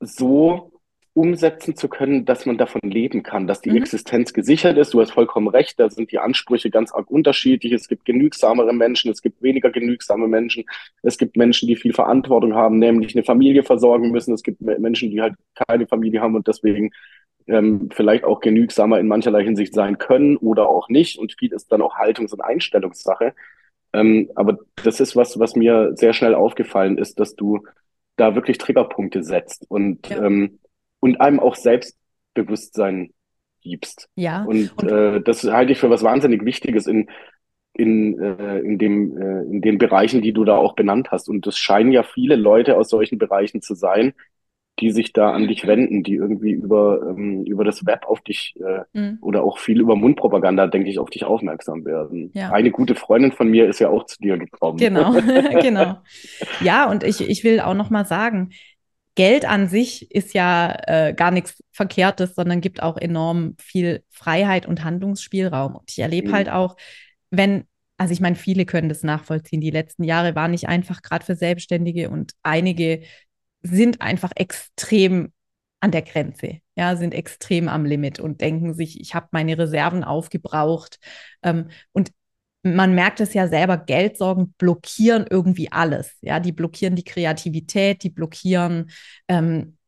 B: so umsetzen zu können, dass man davon leben kann, dass die mhm. Existenz gesichert ist. Du hast vollkommen recht, da sind die Ansprüche ganz arg unterschiedlich. Es gibt genügsamere Menschen, es gibt weniger genügsame Menschen. Es gibt Menschen, die viel Verantwortung haben, nämlich eine Familie versorgen müssen. Es gibt Menschen, die halt keine Familie haben und deswegen ähm, vielleicht auch genügsamer in mancherlei Hinsicht sein können oder auch nicht. Und viel ist dann auch Haltungs- und Einstellungssache. Ähm, aber das ist was, was mir sehr schnell aufgefallen ist, dass du da wirklich Triggerpunkte setzt und,
A: Ja.
B: ähm, und einem auch Selbstbewusstsein gibst.
A: Ja,
B: Und
A: und
B: äh, das halte ich für was wahnsinnig Wichtiges in, in, äh, in dem, äh, in den Bereichen, die du da auch benannt hast. Und es scheinen ja viele Leute aus solchen Bereichen zu sein, die sich da an dich wenden, die irgendwie über, ähm, über das Web auf dich äh,
A: mm,
B: oder auch viel über Mundpropaganda, denke ich, auf dich aufmerksam werden.
A: ja.
B: Eine gute Freundin von mir ist ja auch zu dir gekommen.
A: Genau, genau. Ja, und ich, ich will auch noch mal sagen, Geld an sich ist ja äh, gar nichts Verkehrtes, sondern gibt auch enorm viel Freiheit und Handlungsspielraum. Und ich erlebe
B: Mhm.
A: halt auch, wenn, also ich meine, viele können das nachvollziehen. Die letzten Jahre waren nicht einfach gerade für Selbstständige und einige sind einfach extrem an der Grenze, ja, sind extrem am Limit und denken sich, ich habe meine Reserven aufgebraucht. Ähm, und man merkt es ja selber, Geldsorgen blockieren irgendwie alles. Ja, die blockieren die Kreativität, die blockieren ähm,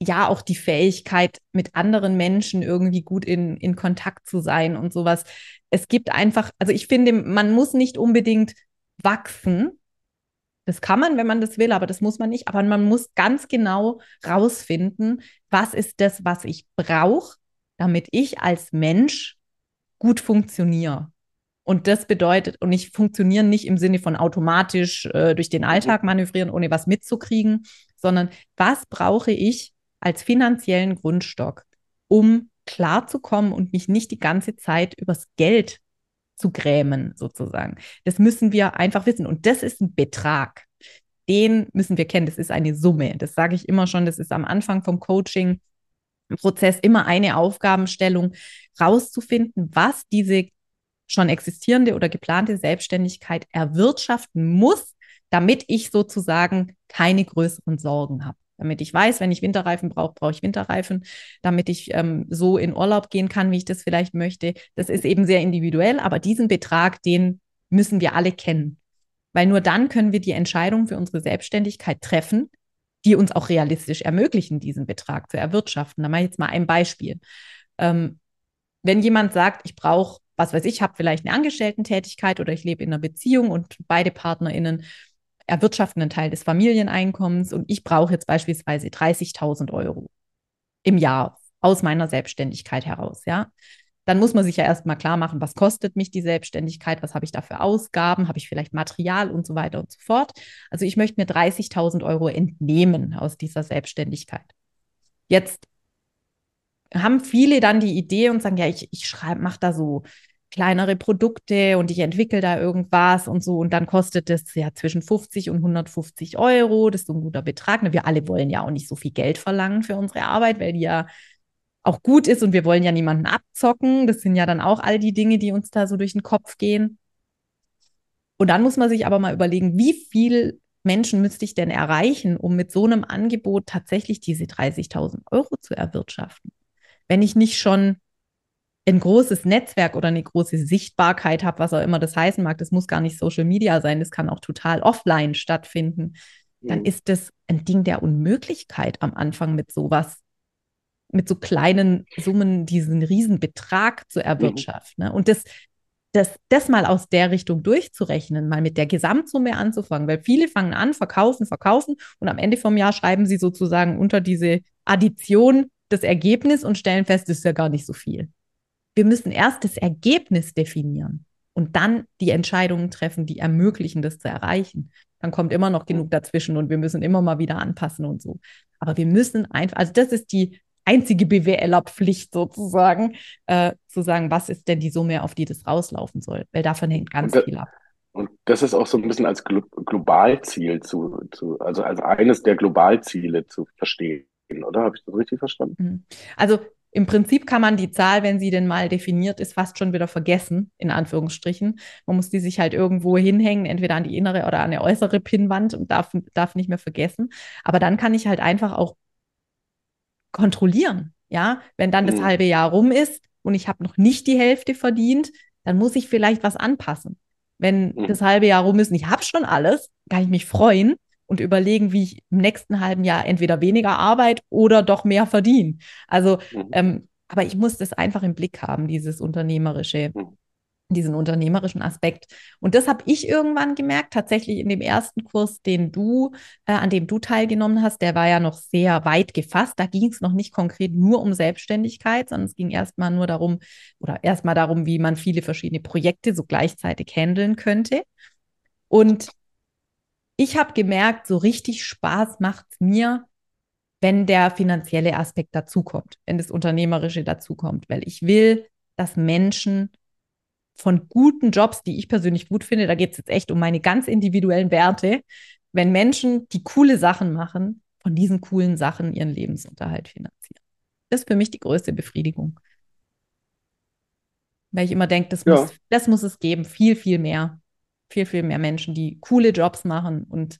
A: ja auch die Fähigkeit, mit anderen Menschen irgendwie gut in, in Kontakt zu sein und sowas. Es gibt einfach, also ich finde, man muss nicht unbedingt wachsen. Das kann man, wenn man das will, aber das muss man nicht. Aber man muss ganz genau rausfinden, was ist das, was ich brauche, damit ich als Mensch gut funktioniere. Und das bedeutet, und ich funktioniere nicht im Sinne von automatisch äh, durch den Alltag manövrieren, ohne was mitzukriegen, sondern was brauche ich als finanziellen Grundstock, um klarzukommen und mich nicht die ganze Zeit übers Geld zu grämen, sozusagen. Das müssen wir einfach wissen. Und das ist ein Betrag. Den müssen wir kennen. Das ist eine Summe. Das sage ich immer schon. Das ist am Anfang vom Coaching. Prozess immer eine Aufgabenstellung, rauszufinden, was diese schon existierende oder geplante Selbstständigkeit erwirtschaften muss, damit ich sozusagen keine größeren Sorgen habe. Damit ich weiß, wenn ich Winterreifen brauche, brauche ich Winterreifen. Damit ich ähm, so in Urlaub gehen kann, wie ich das vielleicht möchte. Das ist eben sehr individuell, aber diesen Betrag, den müssen wir alle kennen. Weil nur dann können wir die Entscheidung für unsere Selbstständigkeit treffen, die uns auch realistisch ermöglichen, diesen Betrag zu erwirtschaften. Da mache ich jetzt mal ein Beispiel. Ähm, wenn jemand sagt, ich brauche, was weiß ich, habe vielleicht eine Angestellten-Tätigkeit oder ich lebe in einer Beziehung und beide PartnerInnen erwirtschaften einen Teil des Familieneinkommens und ich brauche jetzt beispielsweise 30.000 Euro im Jahr aus meiner Selbstständigkeit heraus, ja, dann muss man sich ja erstmal klar machen, was kostet mich die Selbstständigkeit, was habe ich da für Ausgaben, habe ich vielleicht Material und so weiter und so fort. Also ich möchte mir 30.000 Euro entnehmen aus dieser Selbstständigkeit. Jetzt haben viele dann die Idee und sagen, ja, ich, ich schreibe, mache da so kleinere Produkte und ich entwickle da irgendwas und so und dann kostet das ja zwischen 50 und 150 Euro. Das ist so ein guter Betrag. Wir alle wollen ja auch nicht so viel Geld verlangen für unsere Arbeit, weil die ja auch gut ist und wir wollen ja niemanden abzocken. Das sind ja dann auch all die Dinge, die uns da so durch den Kopf gehen. Und dann muss man sich aber mal überlegen, wie viel Menschen müsste ich denn erreichen, um mit so einem Angebot tatsächlich diese 30.000 Euro zu erwirtschaften? Wenn ich nicht schon ein großes Netzwerk oder eine große Sichtbarkeit habe, was auch immer das heißen mag, das muss gar nicht Social Media sein, das kann auch total offline stattfinden, dann
B: Mhm.
A: ist das ein Ding der Unmöglichkeit am Anfang mit sowas, mit so kleinen Summen diesen Riesenbetrag zu erwirtschaften. Ne? Und das, das, das mal aus der Richtung durchzurechnen, mal mit der Gesamtsumme anzufangen, weil viele fangen an, verkaufen, verkaufen und am Ende vom Jahr schreiben sie sozusagen unter diese Addition das Ergebnis und stellen fest, das ist ja gar nicht so viel. Wir müssen erst das Ergebnis definieren und dann die Entscheidungen treffen, die ermöglichen, das zu erreichen. Dann kommt immer noch genug dazwischen und wir müssen immer mal wieder anpassen und so. Aber wir müssen einfach, also das ist die einzige BWLer-Pflicht sozusagen, äh, zu sagen, was ist denn die Summe, auf die das rauslaufen soll, weil davon hängt ganz
B: da-
A: viel ab.
B: Und das ist auch so ein bisschen als Glo Globalziel zu, zu, also als eines der Globalziele zu verstehen, oder? Habe ich das richtig verstanden?
A: Mhm. Also im Prinzip kann man die Zahl, wenn sie denn mal definiert ist, fast schon wieder vergessen, in Anführungsstrichen. Man muss die sich halt irgendwo hinhängen, entweder an die innere oder an eine äußere Pinnwand und darf, darf nicht mehr vergessen. Aber dann kann ich halt einfach auch kontrollieren. Ja, wenn dann das
B: Mhm.
A: halbe Jahr rum ist und ich habe noch nicht die Hälfte verdient, dann muss ich vielleicht was anpassen. Wenn
B: Mhm.
A: das halbe Jahr rum ist und ich habe schon alles, kann ich mich freuen, und überlegen, wie ich im nächsten halben Jahr entweder weniger arbeite oder doch mehr verdiene. Also, mhm. ähm, aber ich muss das einfach im Blick haben, dieses unternehmerische. Mhm diesen unternehmerischen Aspekt. Und das habe ich irgendwann gemerkt, tatsächlich in dem ersten Kurs, den du, äh, an dem du teilgenommen hast, der war ja noch sehr weit gefasst. Da ging es noch nicht konkret nur um Selbstständigkeit, sondern es ging erstmal nur darum, oder erstmal darum, wie man viele verschiedene Projekte so gleichzeitig handeln könnte. Und ich habe gemerkt, so richtig Spaß macht es mir, wenn der finanzielle Aspekt dazukommt, wenn das Unternehmerische dazukommt, weil ich will, dass Menschen von guten Jobs, die ich persönlich gut finde, da geht es jetzt echt um meine ganz individuellen Werte, wenn Menschen, die coole Sachen machen, von diesen coolen Sachen ihren Lebensunterhalt finanzieren. Das ist für mich die größte Befriedigung. Weil ich immer denke, das, ja. muss, das muss es geben, viel, viel mehr viel, viel mehr Menschen, die coole Jobs machen und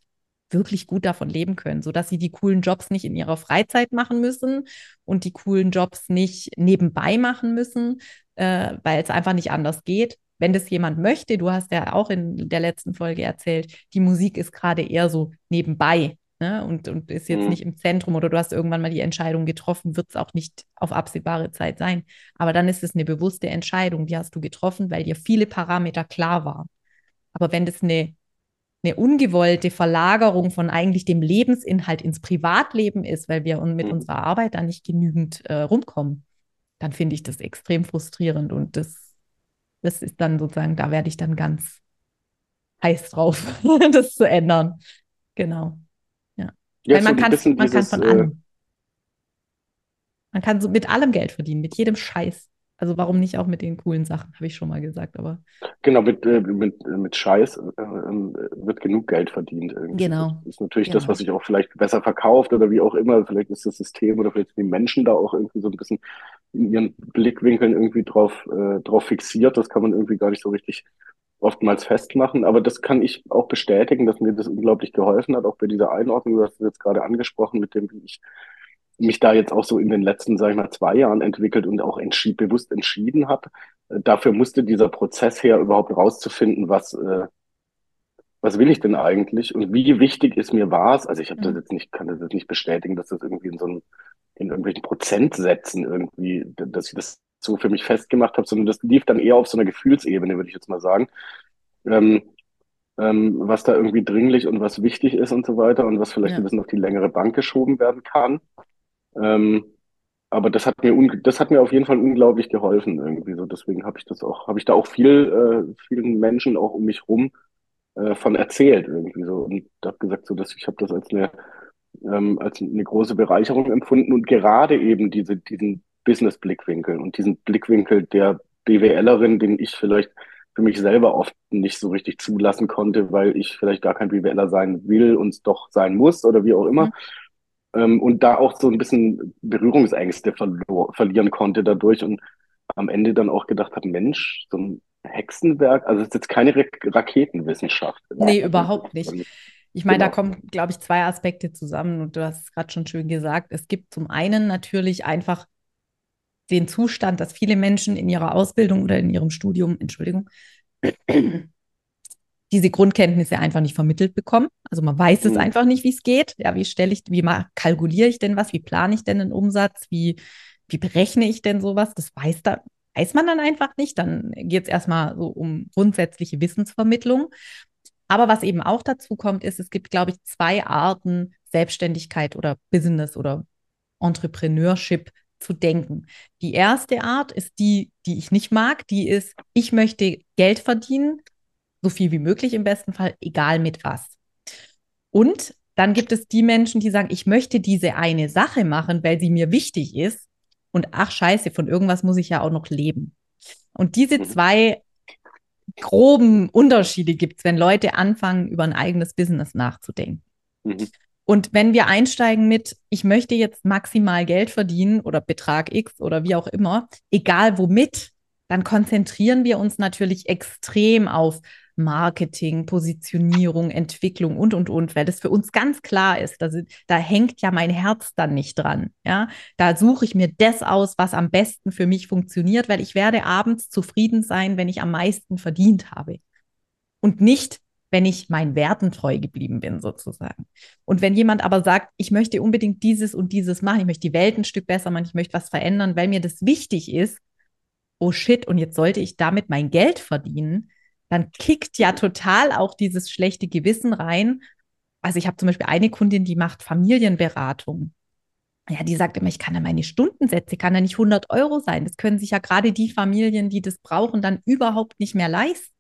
A: wirklich gut davon leben können, sodass sie die coolen Jobs nicht in ihrer Freizeit machen müssen und die coolen Jobs nicht nebenbei machen müssen, äh, weil es einfach nicht anders geht. Wenn das jemand möchte, du hast ja auch in der letzten Folge erzählt, die Musik ist gerade eher so nebenbei ne? und, und ist jetzt mhm. nicht im Zentrum oder du hast irgendwann mal die Entscheidung getroffen, wird es auch nicht auf absehbare Zeit sein. Aber dann ist es eine bewusste Entscheidung, die hast du getroffen, weil dir viele Parameter klar waren. Aber wenn das eine, eine ungewollte Verlagerung von eigentlich dem Lebensinhalt ins Privatleben ist, weil wir mit mhm. unserer Arbeit da nicht genügend äh, rumkommen, dann finde ich das extrem frustrierend und das, das ist dann sozusagen, da werde ich dann ganz heiß drauf, das zu ändern. Genau. Ja. Weil man, kann, man kann von allem. Äh, man kann so mit allem Geld verdienen, mit jedem Scheiß. Also warum nicht auch mit den coolen Sachen, habe ich schon mal gesagt, aber.
B: Genau, mit, äh, mit, mit Scheiß äh, äh, wird genug Geld verdient. Irgendwie.
A: Genau.
B: Das ist natürlich
A: genau.
B: das, was sich auch vielleicht besser verkauft oder wie auch immer. Vielleicht ist das System oder vielleicht sind die Menschen da auch irgendwie so ein bisschen in ihren Blickwinkeln irgendwie drauf, äh, drauf fixiert. Das kann man irgendwie gar nicht so richtig oftmals festmachen. Aber das kann ich auch bestätigen, dass mir das unglaublich geholfen hat, auch bei dieser Einordnung. Du hast es jetzt gerade angesprochen, mit dem, wie ich mich da jetzt auch so in den letzten, sage ich mal, zwei Jahren entwickelt und auch entschied, bewusst entschieden habe. Äh, dafür musste dieser Prozess her, überhaupt rauszufinden, was, äh, was will ich denn eigentlich und wie wichtig ist mir was. Also ich habe das mhm. jetzt nicht, kann das jetzt nicht bestätigen, dass das irgendwie in so einem, in irgendwelchen Prozentsätzen irgendwie, dass ich das so für mich festgemacht habe, sondern das lief dann eher auf so einer Gefühlsebene, würde ich jetzt mal sagen. Ähm, ähm, was da irgendwie dringlich und was wichtig ist und so weiter und was vielleicht ja. ein bisschen auf die längere Bank geschoben werden kann. Ähm, aber das hat mir das hat mir auf jeden Fall unglaublich geholfen irgendwie so. Deswegen habe ich das auch, habe ich da auch viel äh, vielen Menschen auch um mich rum äh, von erzählt irgendwie so und habe gesagt so, dass ich habe das als eine ähm, als eine große Bereicherung empfunden und gerade eben diese diesen Business-Blickwinkel und diesen Blickwinkel der BWLerin, den ich vielleicht für mich selber oft nicht so richtig zulassen konnte, weil ich vielleicht gar kein BWLer sein will und es doch sein muss oder wie auch immer. Mhm ähm, und da auch so ein bisschen Berührungsängste verlor, verlieren konnte dadurch und am Ende dann auch gedacht habe, Mensch, so ein Hexenwerk, also es ist jetzt keine Ra Raketenwissenschaft.
A: Nee, also, überhaupt nicht. Ich meine, genau. da kommen, glaube ich, zwei Aspekte zusammen und du hast es gerade schon schön gesagt. Es gibt zum einen natürlich einfach den Zustand, dass viele Menschen in ihrer Ausbildung oder in ihrem Studium, Entschuldigung, diese Grundkenntnisse einfach nicht vermittelt bekommen. Also man weiß es mhm. einfach nicht, wie es geht. Ja, wie stelle ich, wie mal kalkuliere ich denn was? Wie plane ich denn einen Umsatz? Wie, wie berechne ich denn sowas? Das weiß da, weiß man dann einfach nicht. Dann geht es erstmal so um grundsätzliche Wissensvermittlung. Aber was eben auch dazu kommt, ist, es gibt, glaube ich, zwei Arten, Selbstständigkeit oder Business oder Entrepreneurship zu denken. Die erste Art ist die, die ich nicht mag, die ist, ich möchte Geld verdienen so viel wie möglich im besten Fall, egal mit was. Und dann gibt es die Menschen, die sagen, ich möchte diese eine Sache machen, weil sie mir wichtig ist. Und ach scheiße, von irgendwas muss ich ja auch noch leben. Und diese mhm. zwei groben Unterschiede gibt es, wenn Leute anfangen, über ein eigenes Business nachzudenken. Mhm. Und wenn wir einsteigen mit, ich möchte jetzt maximal Geld verdienen oder Betrag X oder wie auch immer, egal womit, dann konzentrieren wir uns natürlich extrem auf Marketing, Positionierung, Entwicklung und, und, und, weil das für uns ganz klar ist. Da, da hängt ja mein Herz dann nicht dran. Ja, da suche ich mir das aus, was am besten für mich funktioniert, weil ich werde abends zufrieden sein, wenn ich am meisten verdient habe. Und nicht, wenn ich meinen Werten treu geblieben bin, sozusagen. Und wenn jemand aber sagt, ich möchte unbedingt dieses und dieses machen, ich möchte die Welt ein Stück besser machen, ich möchte was verändern, weil mir das wichtig ist, oh shit, und jetzt sollte ich damit mein Geld verdienen, dann kickt ja total auch dieses schlechte Gewissen rein. Also ich habe zum Beispiel eine Kundin, die macht Familienberatung. Ja, die sagt immer, ich kann ja meine Stundensätze, kann ja nicht 100 Euro sein. Das können sich ja gerade die Familien, die das brauchen, dann überhaupt nicht mehr leisten.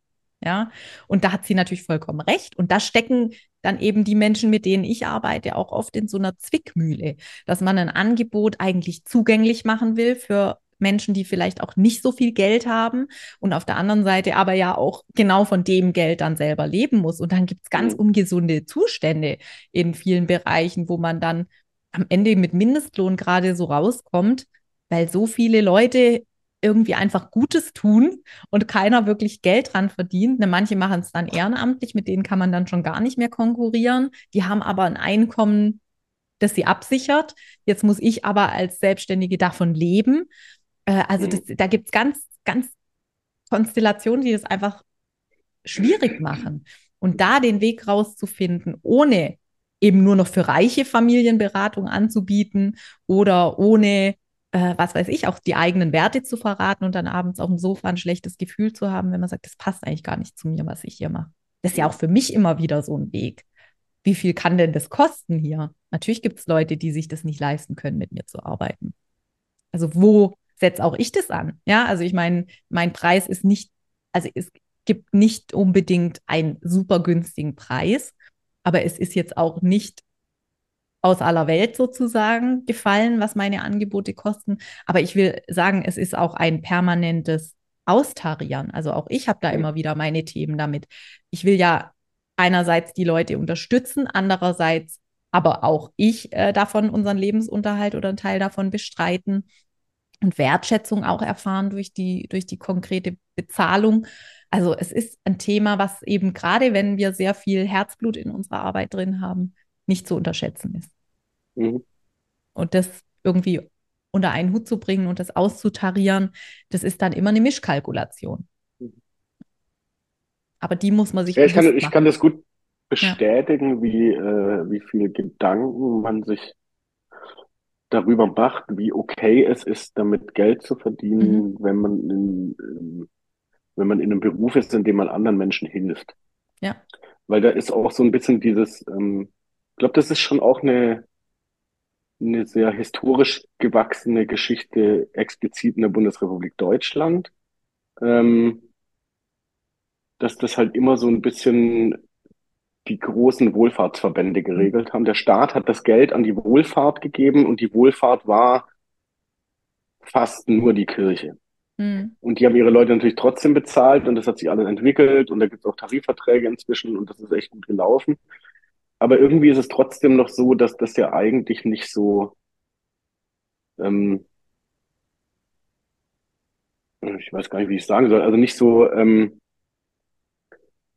A: Ja, und da hat sie natürlich vollkommen recht. Und da stecken dann eben die Menschen, mit denen ich arbeite, auch oft in so einer Zwickmühle, dass man ein Angebot eigentlich zugänglich machen will für Menschen, die vielleicht auch nicht so viel Geld haben und auf der anderen Seite aber ja auch genau von dem Geld dann selber leben muss. Und dann gibt es ganz mhm. ungesunde Zustände in vielen Bereichen, wo man dann am Ende mit Mindestlohn gerade so rauskommt, weil so viele Leute irgendwie einfach Gutes tun und keiner wirklich Geld dran verdient. Ne, manche machen es dann ehrenamtlich, mit denen kann man dann schon gar nicht mehr konkurrieren. Die haben aber ein Einkommen, das sie absichert. Jetzt muss ich aber als Selbstständige davon leben. Äh, also das, da gibt es ganz, ganz Konstellationen, die das einfach schwierig machen. Und da den Weg rauszufinden, ohne eben nur noch für reiche Familienberatung anzubieten oder ohne, äh, was weiß ich, auch die eigenen Werte zu verraten und dann abends auf dem Sofa ein schlechtes Gefühl zu haben, wenn man sagt, das passt eigentlich gar nicht zu mir, was ich hier mache. Das ist ja auch für mich immer wieder so ein Weg. Wie viel kann denn das kosten hier? Natürlich gibt es Leute, die sich das nicht leisten können, mit mir zu arbeiten. Also wo setze auch ich das an? Ja, also ich meine, mein Preis ist nicht, also es gibt nicht unbedingt einen super günstigen Preis, aber es ist jetzt auch nicht aus aller Welt sozusagen gefallen, was meine Angebote kosten. Aber ich will sagen, es ist auch ein permanentes Austarieren. Also auch ich habe da immer wieder meine Themen damit. Ich will ja einerseits die Leute unterstützen, andererseits aber auch ich äh, davon unseren Lebensunterhalt oder einen Teil davon bestreiten und Wertschätzung auch erfahren durch die, durch die konkrete Bezahlung. Also es ist ein Thema, was eben gerade, wenn wir sehr viel Herzblut in unserer Arbeit drin haben, nicht zu unterschätzen ist. Mhm. Und das irgendwie unter einen Hut zu bringen und das auszutarieren, das ist dann immer eine Mischkalkulation. Mhm. Aber die muss man sich.
B: Ja, ich, kann, ich kann das gut bestätigen, ja. wie, äh, wie viele Gedanken man sich darüber macht, wie okay es ist, damit Geld zu verdienen, mhm. wenn man in, wenn man in einem Beruf ist, in dem man anderen Menschen hilft.
A: Ja.
B: Weil da ist auch so ein bisschen dieses, ähm, ich glaube, das ist schon auch eine, eine sehr historisch gewachsene Geschichte explizit in der Bundesrepublik Deutschland, ähm, dass das halt immer so ein bisschen die großen Wohlfahrtsverbände geregelt haben. Der Staat hat das Geld an die Wohlfahrt gegeben und die Wohlfahrt war fast nur die Kirche. Mhm. Und die haben ihre Leute natürlich trotzdem bezahlt und das hat sich alles entwickelt und da gibt es auch Tarifverträge inzwischen und das ist echt gut gelaufen. Aber irgendwie ist es trotzdem noch so, dass das ja eigentlich nicht so, ähm, ich weiß gar nicht, wie ich sagen soll, also nicht so, ähm,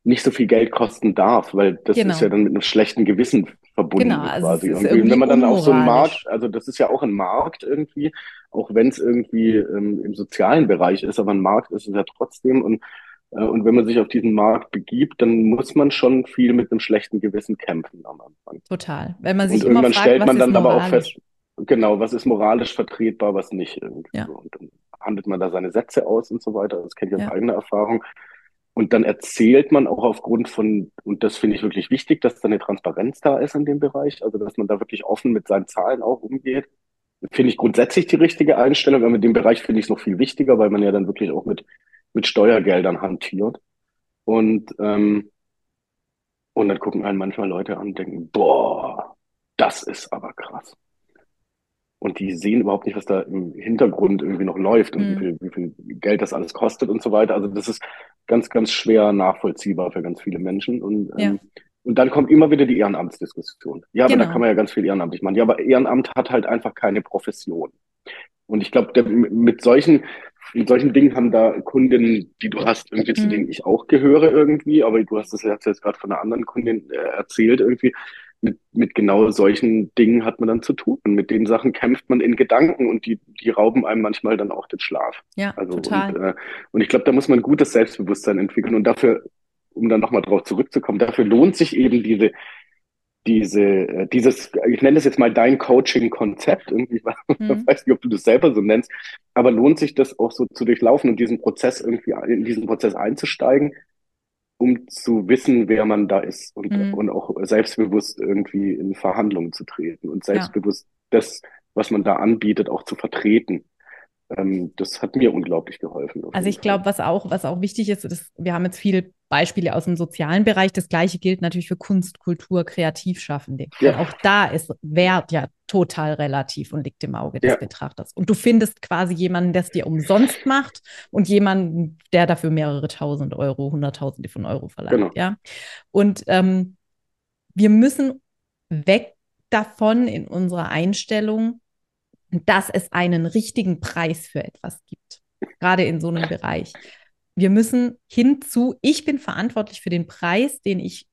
B: nicht so viel Geld kosten darf, weil das genau. ist ja dann mit einem schlechten Gewissen verbunden genau, also quasi. Irgendwie. wenn man dann auf so einen Markt, also das ist ja auch ein Markt irgendwie, auch wenn es irgendwie ähm, im sozialen Bereich ist, aber ein Markt ist es ja trotzdem. Und, äh, und wenn man sich auf diesen Markt begibt, dann muss man schon viel mit einem schlechten Gewissen kämpfen am Anfang.
A: Total. Wenn man sich
B: und irgendwann fragt, stellt man dann aber auch fest, genau, was ist moralisch vertretbar, was nicht. Irgendwie. Ja. Und dann handelt man da seine Sätze aus und so weiter. Das kenne ich aus ja. eigener Erfahrung. Und dann erzählt man auch aufgrund von, und das finde ich wirklich wichtig, dass da eine Transparenz da ist in dem Bereich, also dass man da wirklich offen mit seinen Zahlen auch umgeht finde ich grundsätzlich die richtige Einstellung, aber in dem Bereich finde ich es noch viel wichtiger, weil man ja dann wirklich auch mit, mit Steuergeldern hantiert. Und, ähm, und dann gucken einen manchmal Leute an und denken, boah, das ist aber krass. Und die sehen überhaupt nicht, was da im Hintergrund irgendwie noch läuft und mhm. wie, viel, wie viel Geld das alles kostet und so weiter. Also das ist ganz, ganz schwer nachvollziehbar für ganz viele Menschen. Und ja. ähm, und dann kommt immer wieder die Ehrenamtsdiskussion. Ja, aber genau. da kann man ja ganz viel ehrenamtlich machen. Ja, aber Ehrenamt hat halt einfach keine Profession. Und ich glaube, mit solchen, mit solchen Dingen haben da Kundinnen, die du hast, irgendwie mhm. zu denen ich auch gehöre irgendwie, aber du hast das jetzt gerade von einer anderen Kundin äh, erzählt irgendwie. Mit, mit genau solchen Dingen hat man dann zu tun. Und mit den Sachen kämpft man in Gedanken und die, die rauben einem manchmal dann auch den Schlaf.
A: Ja, also, total.
B: Und, äh, und ich glaube, da muss man gutes Selbstbewusstsein entwickeln. Und dafür um dann nochmal drauf zurückzukommen, dafür lohnt sich eben diese, diese, äh, dieses, ich nenne das jetzt mal dein Coaching-Konzept, irgendwie, mhm. ich weiß nicht, ob du das selber so nennst, aber lohnt sich das auch so zu durchlaufen und diesen Prozess irgendwie, in diesen Prozess einzusteigen, um zu wissen, wer man da ist und, mhm. und auch selbstbewusst irgendwie in Verhandlungen zu treten und selbstbewusst ja. das, was man da anbietet, auch zu vertreten das hat mir unglaublich geholfen.
A: Also ich glaube, was auch, was auch wichtig ist, ist, wir haben jetzt viele Beispiele aus dem sozialen Bereich. Das gleiche gilt natürlich für Kunst, Kultur, Kreativschaffende. Ja. Auch da ist Wert ja total relativ und liegt im Auge des ja. Betrachters. Und du findest quasi jemanden, der es dir umsonst macht und jemanden, der dafür mehrere tausend Euro, hunderttausende von Euro verlangt. Genau. Ja. Und ähm, wir müssen weg davon in unserer Einstellung, dass es einen richtigen Preis für etwas gibt, gerade in so einem Bereich. Wir müssen hinzu, ich bin verantwortlich für den Preis, den ich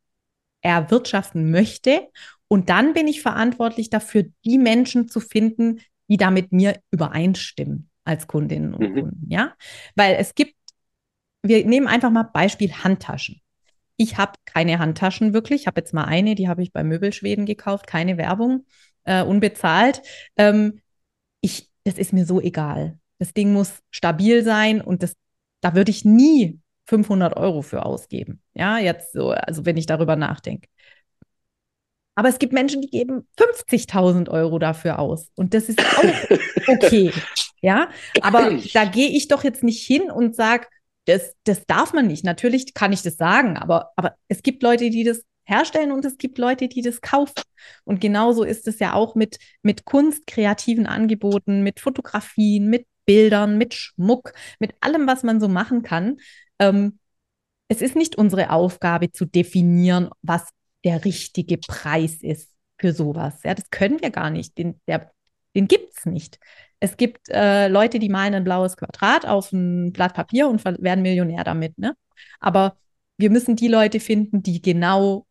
A: erwirtschaften möchte. Und dann bin ich verantwortlich dafür, die Menschen zu finden, die da mit mir übereinstimmen als Kundinnen und mhm. Kunden. Ja, weil es gibt, wir nehmen einfach mal Beispiel Handtaschen. Ich habe keine Handtaschen wirklich. Ich habe jetzt mal eine, die habe ich bei Möbelschweden gekauft, keine Werbung, äh, unbezahlt. Ähm, das ist mir so egal. Das Ding muss stabil sein und das, da würde ich nie 500 Euro für ausgeben. Ja, jetzt so, also wenn ich darüber nachdenke. Aber es gibt Menschen, die geben 50.000 Euro dafür aus. Und das ist auch okay. ja, aber da gehe ich doch jetzt nicht hin und sage, das, das darf man nicht. Natürlich kann ich das sagen, aber, aber es gibt Leute, die das herstellen und es gibt Leute, die das kaufen. Und genauso ist es ja auch mit, mit Kunst, kreativen Angeboten, mit Fotografien, mit Bildern, mit Schmuck, mit allem, was man so machen kann. Ähm, es ist nicht unsere Aufgabe zu definieren, was der richtige Preis ist für sowas. Ja, das können wir gar nicht. Den, den gibt es nicht. Es gibt äh, Leute, die malen ein blaues Quadrat auf ein Blatt Papier und werden Millionär damit. Ne? Aber wir müssen die Leute finden, die genau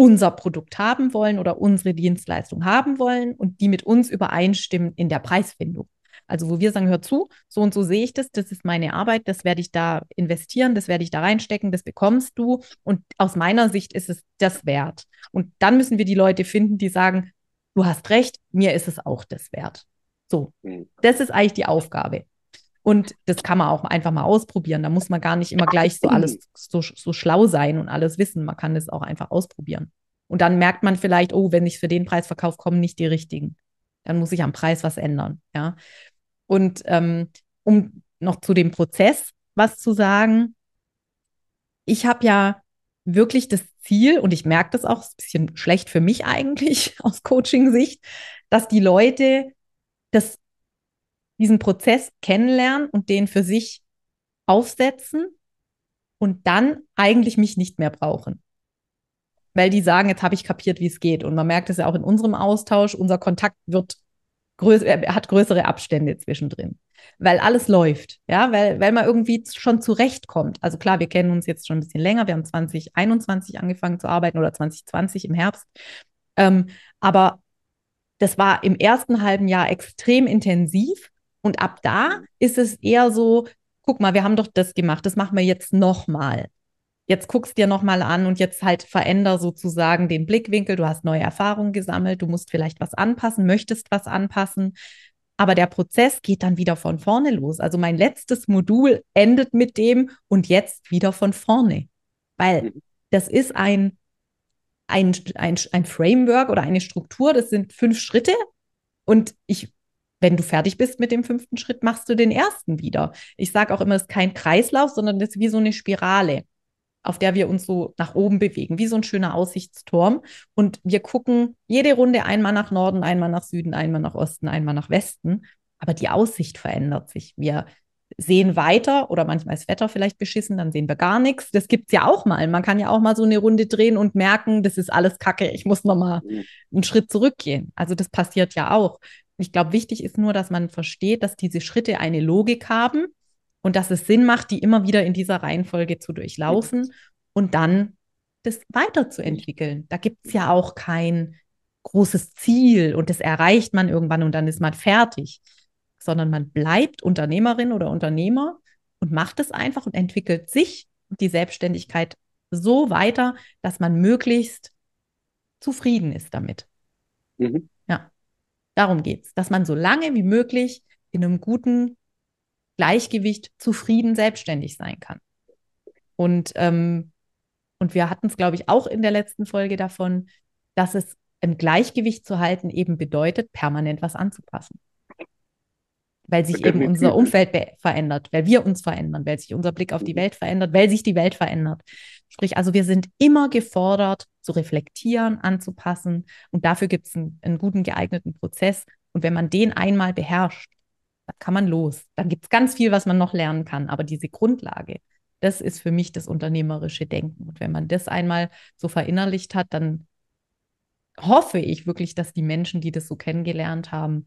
A: unser Produkt haben wollen oder unsere Dienstleistung haben wollen und die mit uns übereinstimmen in der Preisfindung. Also wo wir sagen, hör zu, so und so sehe ich das, das ist meine Arbeit, das werde ich da investieren, das werde ich da reinstecken, das bekommst du und aus meiner Sicht ist es das wert. Und dann müssen wir die Leute finden, die sagen, du hast recht, mir ist es auch das wert. So, mhm. das ist eigentlich die Aufgabe. Und das kann man auch einfach mal ausprobieren. Da muss man gar nicht immer gleich so alles so, so schlau sein und alles wissen. Man kann das auch einfach ausprobieren. Und dann merkt man vielleicht, oh, wenn ich für den Preis verkaufe, kommen nicht die richtigen. Dann muss ich am Preis was ändern. Ja. Und ähm, um noch zu dem Prozess was zu sagen, ich habe ja wirklich das Ziel, und ich merke das auch, ist ein bisschen schlecht für mich eigentlich aus Coaching-Sicht, dass die Leute das diesen Prozess kennenlernen und den für sich aufsetzen und dann eigentlich mich nicht mehr brauchen. Weil die sagen, jetzt habe ich kapiert, wie es geht. Und man merkt es ja auch in unserem Austausch, unser Kontakt wird größer, er hat größere Abstände zwischendrin. Weil alles läuft, ja, weil, weil man irgendwie schon zurechtkommt. Also klar, wir kennen uns jetzt schon ein bisschen länger. Wir haben 2021 angefangen zu arbeiten oder 2020 im Herbst. Ähm, aber das war im ersten halben Jahr extrem intensiv und ab da ist es eher so, guck mal, wir haben doch das gemacht, das machen wir jetzt nochmal. Jetzt guckst dir nochmal an und jetzt halt veränder sozusagen den Blickwinkel. Du hast neue Erfahrungen gesammelt, du musst vielleicht was anpassen, möchtest was anpassen. Aber der Prozess geht dann wieder von vorne los. Also mein letztes Modul endet mit dem und jetzt wieder von vorne. Weil mhm. das ist ein, ein, ein, ein Framework oder eine Struktur, das sind fünf Schritte. Und ich wenn du fertig bist mit dem fünften Schritt, machst du den ersten wieder. Ich sage auch immer, es ist kein Kreislauf, sondern das ist wie so eine Spirale, auf der wir uns so nach oben bewegen, wie so ein schöner Aussichtsturm. Und wir gucken jede Runde einmal nach Norden, einmal nach Süden, einmal nach Osten, einmal nach Westen. Aber die Aussicht verändert sich. Wir sehen weiter oder manchmal ist Wetter vielleicht beschissen, dann sehen wir gar nichts. Das gibt es ja auch mal. Man kann ja auch mal so eine Runde drehen und merken, das ist alles Kacke, ich muss nochmal einen Schritt zurückgehen. Also das passiert ja auch. Ich glaube, wichtig ist nur, dass man versteht, dass diese Schritte eine Logik haben und dass es Sinn macht, die immer wieder in dieser Reihenfolge zu durchlaufen und dann das weiterzuentwickeln. Da gibt es ja auch kein großes Ziel und das erreicht man irgendwann und dann ist man fertig, sondern man bleibt Unternehmerin oder Unternehmer und macht es einfach und entwickelt sich. Und die Selbstständigkeit so weiter, dass man möglichst zufrieden ist damit. Mhm. Darum geht es, dass man so lange wie möglich in einem guten Gleichgewicht zufrieden selbstständig sein kann. Und, ähm, und wir hatten es, glaube ich, auch in der letzten Folge davon, dass es im Gleichgewicht zu halten eben bedeutet, permanent was anzupassen weil sich eben unser Umfeld verändert, weil wir uns verändern, weil sich unser Blick auf die Welt verändert, weil sich die Welt verändert. Sprich, also wir sind immer gefordert, zu reflektieren, anzupassen und dafür gibt es einen, einen, guten, geeigneten Prozess. Und wenn man den einmal beherrscht, dann kann man los. Dann gibt es ganz viel, was man noch lernen kann. Aber diese Grundlage, das ist für mich das unternehmerische Denken. Und wenn man das einmal so verinnerlicht hat, dann hoffe ich wirklich, dass die Menschen, die das so kennengelernt haben,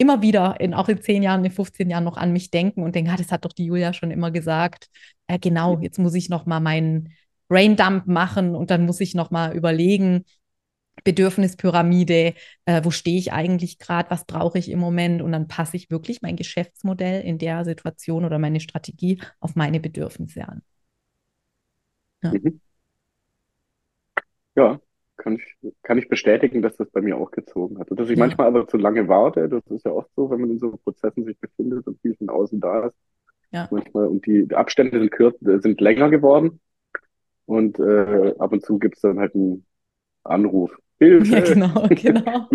A: immer wieder, in, auch in zehn Jahren, in 15 Jahren noch an mich denken und denken, ah, das hat doch die Julia schon immer gesagt. Äh, genau, jetzt muss ich noch mal meinen Braindump machen und dann muss ich noch mal überlegen, Bedürfnispyramide, äh, wo stehe ich eigentlich gerade, was brauche ich im Moment und dann passe ich wirklich mein Geschäftsmodell in der Situation oder meine Strategie auf meine Bedürfnisse an.
B: Ja. Mhm. ja kann ich, kann ich bestätigen, dass das bei mir auch gezogen hat. Und dass ich ja. manchmal aber zu lange warte, das ist ja oft so, wenn man in so Prozessen sich befindet und viel von außen da ist. Ja. Manchmal, und die Abstände sind, kürzer, sind länger geworden. Und äh, ab und zu gibt es dann halt einen Anruf.
A: Hilfe! Ja, genau, genau.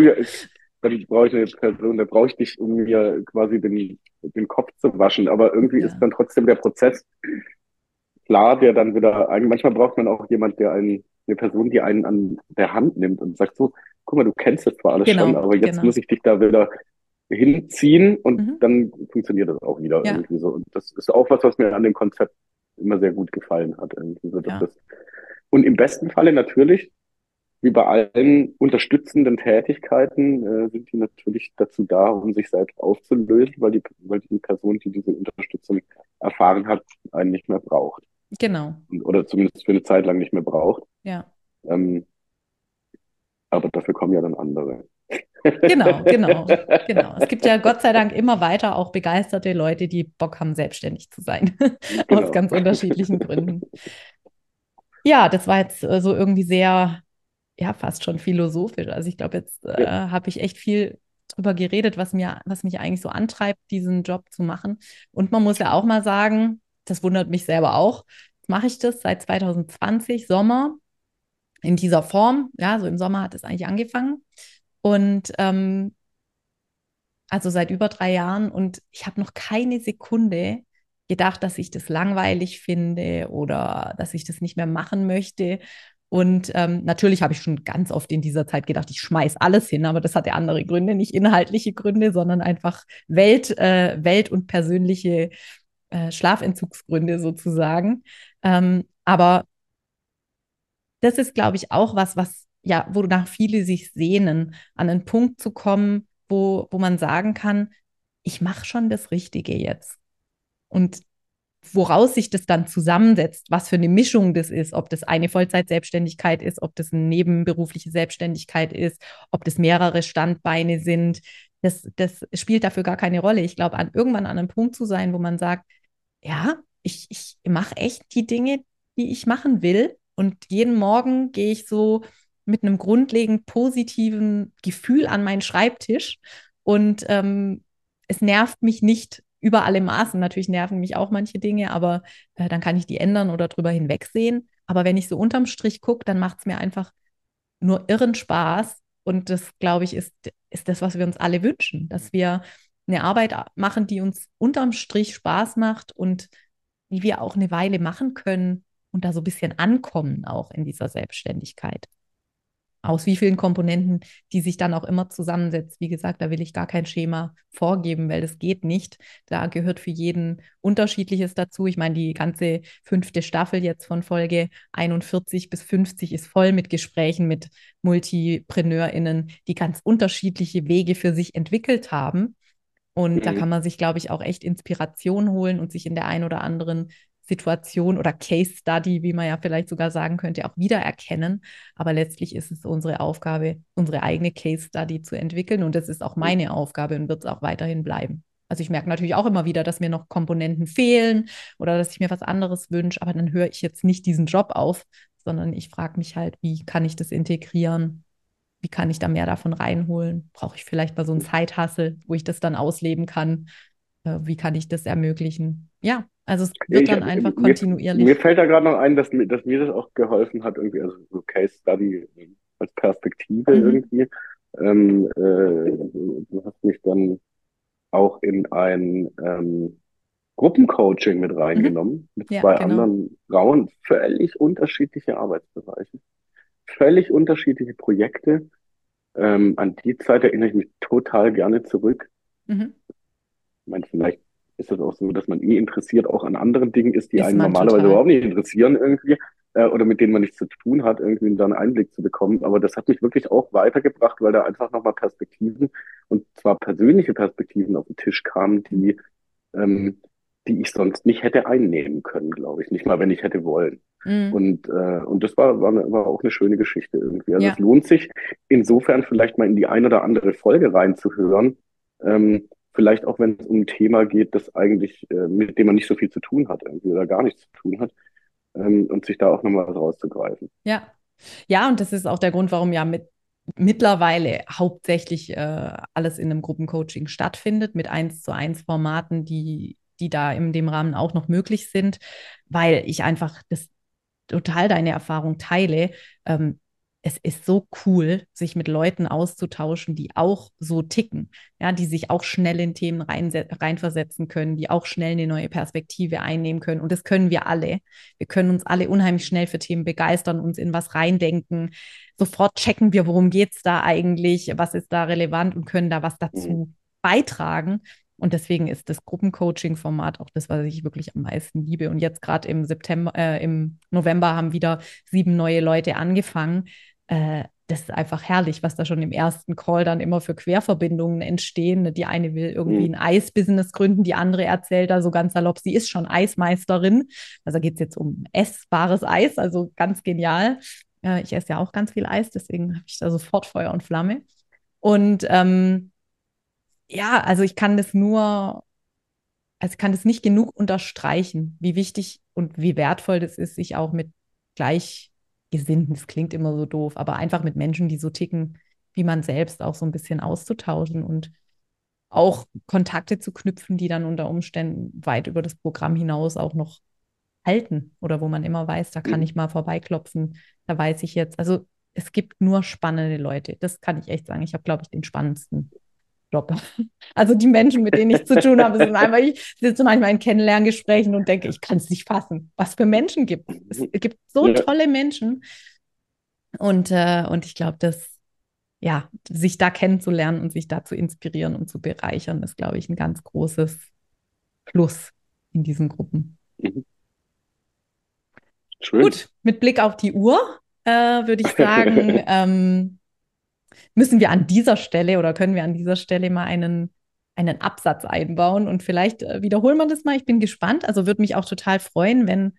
B: dann brauche ich eine Person, da brauche ich dich, um mir quasi den, den Kopf zu waschen. Aber irgendwie ja. ist dann trotzdem der Prozess klar, der dann wieder, manchmal braucht man auch jemand, der einen eine Person, die einen an der Hand nimmt und sagt so, guck mal, du kennst das zwar alles genau, schon, aber jetzt genau. muss ich dich da wieder hinziehen und mhm. dann funktioniert das auch wieder ja. irgendwie so. Und das ist auch was, was mir an dem Konzept immer sehr gut gefallen hat. Irgendwie so, ja. das, und im besten Falle natürlich, wie bei allen unterstützenden Tätigkeiten, äh, sind die natürlich dazu da, um sich selbst aufzulösen, weil die, weil die Person, die diese Unterstützung erfahren hat, einen nicht mehr braucht.
A: Genau.
B: Oder zumindest für eine Zeit lang nicht mehr braucht.
A: Ja.
B: Ähm, aber dafür kommen ja dann andere.
A: Genau, genau, genau. Es gibt ja Gott sei Dank immer weiter auch begeisterte Leute, die Bock haben, selbstständig zu sein. Genau. Aus ganz unterschiedlichen Gründen. Ja, das war jetzt äh, so irgendwie sehr, ja, fast schon philosophisch. Also ich glaube, jetzt äh, ja. habe ich echt viel drüber geredet, was mir, was mich eigentlich so antreibt, diesen Job zu machen. Und man muss ja auch mal sagen, das wundert mich selber auch. Mache ich das seit 2020, Sommer, in dieser Form. Ja, so im Sommer hat es eigentlich angefangen. Und ähm, also seit über drei Jahren. Und ich habe noch keine Sekunde gedacht, dass ich das langweilig finde oder dass ich das nicht mehr machen möchte. Und ähm, natürlich habe ich schon ganz oft in dieser Zeit gedacht, ich schmeiß alles hin, aber das hatte andere Gründe, nicht inhaltliche Gründe, sondern einfach Welt, äh, Welt und persönliche äh, Schlafentzugsgründe sozusagen. Ähm, aber das ist, glaube ich, auch was, was ja, wonach viele sich sehnen, an einen Punkt zu kommen, wo, wo man sagen kann, ich mache schon das Richtige jetzt. Und woraus sich das dann zusammensetzt, was für eine Mischung das ist, ob das eine Vollzeitselbstständigkeit ist, ob das eine nebenberufliche Selbstständigkeit ist, ob das mehrere Standbeine sind, das, das spielt dafür gar keine Rolle. Ich glaube, an, irgendwann an einem Punkt zu sein, wo man sagt, ja, ich, ich mache echt die Dinge, die ich machen will. Und jeden Morgen gehe ich so mit einem grundlegend positiven Gefühl an meinen Schreibtisch. Und ähm, es nervt mich nicht über alle Maßen. Natürlich nerven mich auch manche Dinge, aber äh, dann kann ich die ändern oder drüber hinwegsehen. Aber wenn ich so unterm Strich gucke, dann macht es mir einfach nur irren Spaß. Und das, glaube ich, ist, ist das, was wir uns alle wünschen, dass wir eine Arbeit machen, die uns unterm Strich Spaß macht und die wir auch eine Weile machen können und da so ein bisschen ankommen auch in dieser Selbstständigkeit. Aus wie vielen Komponenten, die sich dann auch immer zusammensetzt. Wie gesagt, da will ich gar kein Schema vorgeben, weil das geht nicht. Da gehört für jeden unterschiedliches dazu. Ich meine, die ganze fünfte Staffel jetzt von Folge 41 bis 50 ist voll mit Gesprächen mit MultipreneurInnen, die ganz unterschiedliche Wege für sich entwickelt haben und mhm. da kann man sich, glaube ich, auch echt Inspiration holen und sich in der einen oder anderen Situation oder Case Study, wie man ja vielleicht sogar sagen könnte, auch wiedererkennen. Aber letztlich ist es unsere Aufgabe, unsere eigene Case Study zu entwickeln. Und das ist auch meine Aufgabe und wird es auch weiterhin bleiben. Also ich merke natürlich auch immer wieder, dass mir noch Komponenten fehlen oder dass ich mir was anderes wünsche, aber dann höre ich jetzt nicht diesen Job auf, sondern ich frage mich halt, wie kann ich das integrieren? Wie kann ich da mehr davon reinholen? Brauche ich vielleicht mal so einen Zeithassel, wo ich das dann ausleben kann? Äh, wie kann ich das ermöglichen? Ja, also es wird ich, dann einfach mir, kontinuierlich.
B: Mir fällt da gerade noch ein, dass, dass mir das auch geholfen hat, irgendwie, also so Case Study als Perspektive mhm. irgendwie. Ähm, äh, du hast mich dann auch in ein ähm, Gruppencoaching mit reingenommen, mhm. mit ja, zwei genau. anderen Frauen, völlig unterschiedliche Arbeitsbereiche, völlig unterschiedliche Projekte. Ähm, an die Zeit erinnere ich mich total gerne zurück. Mhm. Ich meine, vielleicht ist es auch so, dass man eh interessiert auch an anderen Dingen ist, die ist einen normalerweise total. überhaupt nicht interessieren irgendwie äh, oder mit denen man nichts zu tun hat, irgendwie da einen Einblick zu bekommen. Aber das hat mich wirklich auch weitergebracht, weil da einfach nochmal Perspektiven und zwar persönliche Perspektiven auf den Tisch kamen, die, ähm, die ich sonst nicht hätte einnehmen können, glaube ich. Nicht mal, wenn ich hätte wollen. Mhm. Und, äh, und das war, war, war auch eine schöne Geschichte irgendwie. Also ja. es lohnt sich insofern vielleicht mal in die ein oder andere Folge reinzuhören. Ähm, vielleicht auch, wenn es um ein Thema geht, das eigentlich, äh, mit dem man nicht so viel zu tun hat irgendwie oder gar nichts zu tun hat ähm, und sich da auch nochmal was rauszugreifen.
A: Ja. Ja, und das ist auch der Grund, warum ja mit mittlerweile hauptsächlich äh, alles in einem Gruppencoaching stattfindet, mit eins zu eins Formaten, die, die da in dem Rahmen auch noch möglich sind, weil ich einfach das total deine Erfahrung teile. Ähm, es ist so cool, sich mit Leuten auszutauschen, die auch so ticken, ja, die sich auch schnell in Themen rein, reinversetzen können, die auch schnell eine neue Perspektive einnehmen können. Und das können wir alle. Wir können uns alle unheimlich schnell für Themen begeistern, uns in was reindenken. Sofort checken wir, worum geht es da eigentlich, was ist da relevant und können da was dazu mhm. beitragen. Und deswegen ist das Gruppencoaching-Format auch das, was ich wirklich am meisten liebe. Und jetzt gerade im September, äh, im November haben wieder sieben neue Leute angefangen äh, das ist einfach herrlich, was da schon im ersten Call dann immer für Querverbindungen entstehen. Die eine will irgendwie mhm. ein Eisbusiness gründen, die andere erzählt da so ganz salopp, sie ist schon Eismeisterin. Also da geht es jetzt um essbares Eis, also ganz genial. Äh, ich esse ja auch ganz viel Eis, deswegen habe ich da sofort Feuer und Flamme. Und ähm, ja, also ich kann das nur, also ich kann das nicht genug unterstreichen, wie wichtig und wie wertvoll das ist, sich auch mit gleich Gesinnten, das klingt immer so doof, aber einfach mit Menschen, die so ticken wie man selbst, auch so ein bisschen auszutauschen und auch Kontakte zu knüpfen, die dann unter Umständen weit über das Programm hinaus auch noch halten oder wo man immer weiß, da kann mhm. ich mal vorbeiklopfen, da weiß ich jetzt. Also es gibt nur spannende Leute. Das kann ich echt sagen. Ich habe, glaube ich, den spannendsten Job. Also die Menschen, mit denen ich zu tun habe, sind einfach, ich sitze manchmal in Kennenlerngesprächen und denke, ich kann es nicht fassen, was für Menschen gibt. Es gibt so ja. tolle Menschen. Und, äh, und ich glaube, dass ja, sich da kennenzulernen und sich da zu inspirieren und zu bereichern, ist, glaube ich, ein ganz großes Plus in diesen Gruppen. Mhm. Schön. Gut, mit Blick auf die Uhr äh, würde ich sagen, ähm, müssen wir an dieser Stelle oder können wir an dieser Stelle mal einen, einen Absatz einbauen und vielleicht äh, wiederholen wir das mal. Ich bin gespannt. Also würde mich auch total freuen, wenn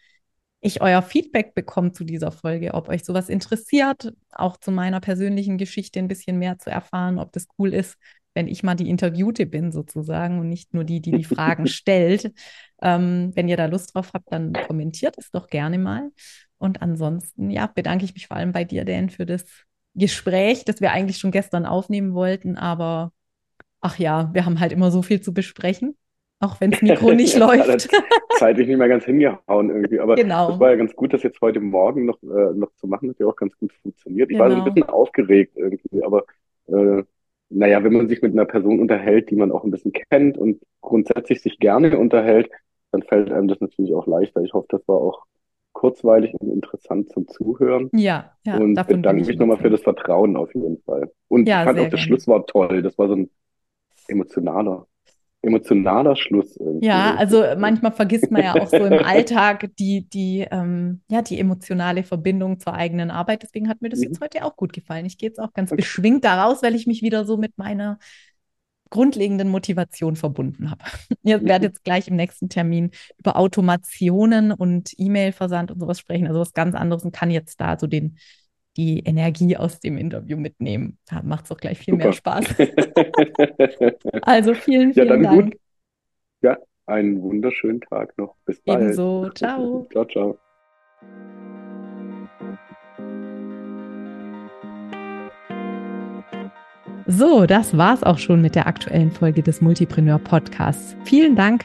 A: ich euer Feedback bekomme zu dieser Folge, ob euch sowas interessiert, auch zu meiner persönlichen Geschichte ein bisschen mehr zu erfahren, ob das cool ist, wenn ich mal die Interviewte bin sozusagen und nicht nur die, die die Fragen stellt. Ähm, wenn ihr da Lust drauf habt, dann kommentiert es doch gerne mal. Und ansonsten, ja, bedanke ich mich vor allem bei dir, Dan, für das Gespräch, das wir eigentlich schon gestern aufnehmen wollten, aber ach ja, wir haben halt immer so viel zu besprechen, auch wenn das Mikro nicht läuft.
B: zeitlich nicht mehr ganz hingehauen irgendwie, aber genau. das war ja ganz gut, das jetzt heute Morgen noch, äh, noch zu machen, hat ja auch ganz gut funktioniert. Ich genau. war so ein genau. bisschen aufgeregt irgendwie, aber äh, naja, wenn man sich mit einer Person unterhält, die man auch ein bisschen kennt und grundsätzlich sich gerne unterhält, dann fällt einem das natürlich auch leichter. Ich hoffe, das war auch kurzweilig und interessant zum Zuhören.
A: Ja, ja.
B: Und bedanke mich nochmal für das Vertrauen auf jeden Fall. Und ja, ich fand auch das gerne. Schlusswort toll. Das war so ein emotionaler, emotionaler Schluss.
A: Irgendwie. Ja, also manchmal vergisst man ja auch so im Alltag die, die, ähm, ja, die emotionale Verbindung zur eigenen Arbeit. Deswegen hat mir das mhm. jetzt heute auch gut gefallen. Ich gehe jetzt auch ganz okay. beschwingt daraus, weil ich mich wieder so mit meiner grundlegenden Motivation verbunden habe. Ihr werdet jetzt gleich im nächsten Termin über Automationen und E-Mail-Versand und sowas sprechen, also was ganz anderes und kann jetzt da so den, die Energie aus dem Interview mitnehmen. Da macht es auch gleich viel Super. mehr Spaß. also vielen, vielen ja, Dank. Gut.
B: Ja, einen wunderschönen Tag noch. Bis bald.
A: Ebenso. Ciao.
B: Ciao, ciao.
A: So, das war's auch schon mit der aktuellen Folge des Multipreneur Podcasts. Vielen Dank,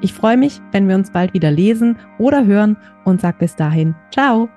A: Ich freue mich, wenn wir uns bald wieder lesen oder hören und sag bis dahin, ciao.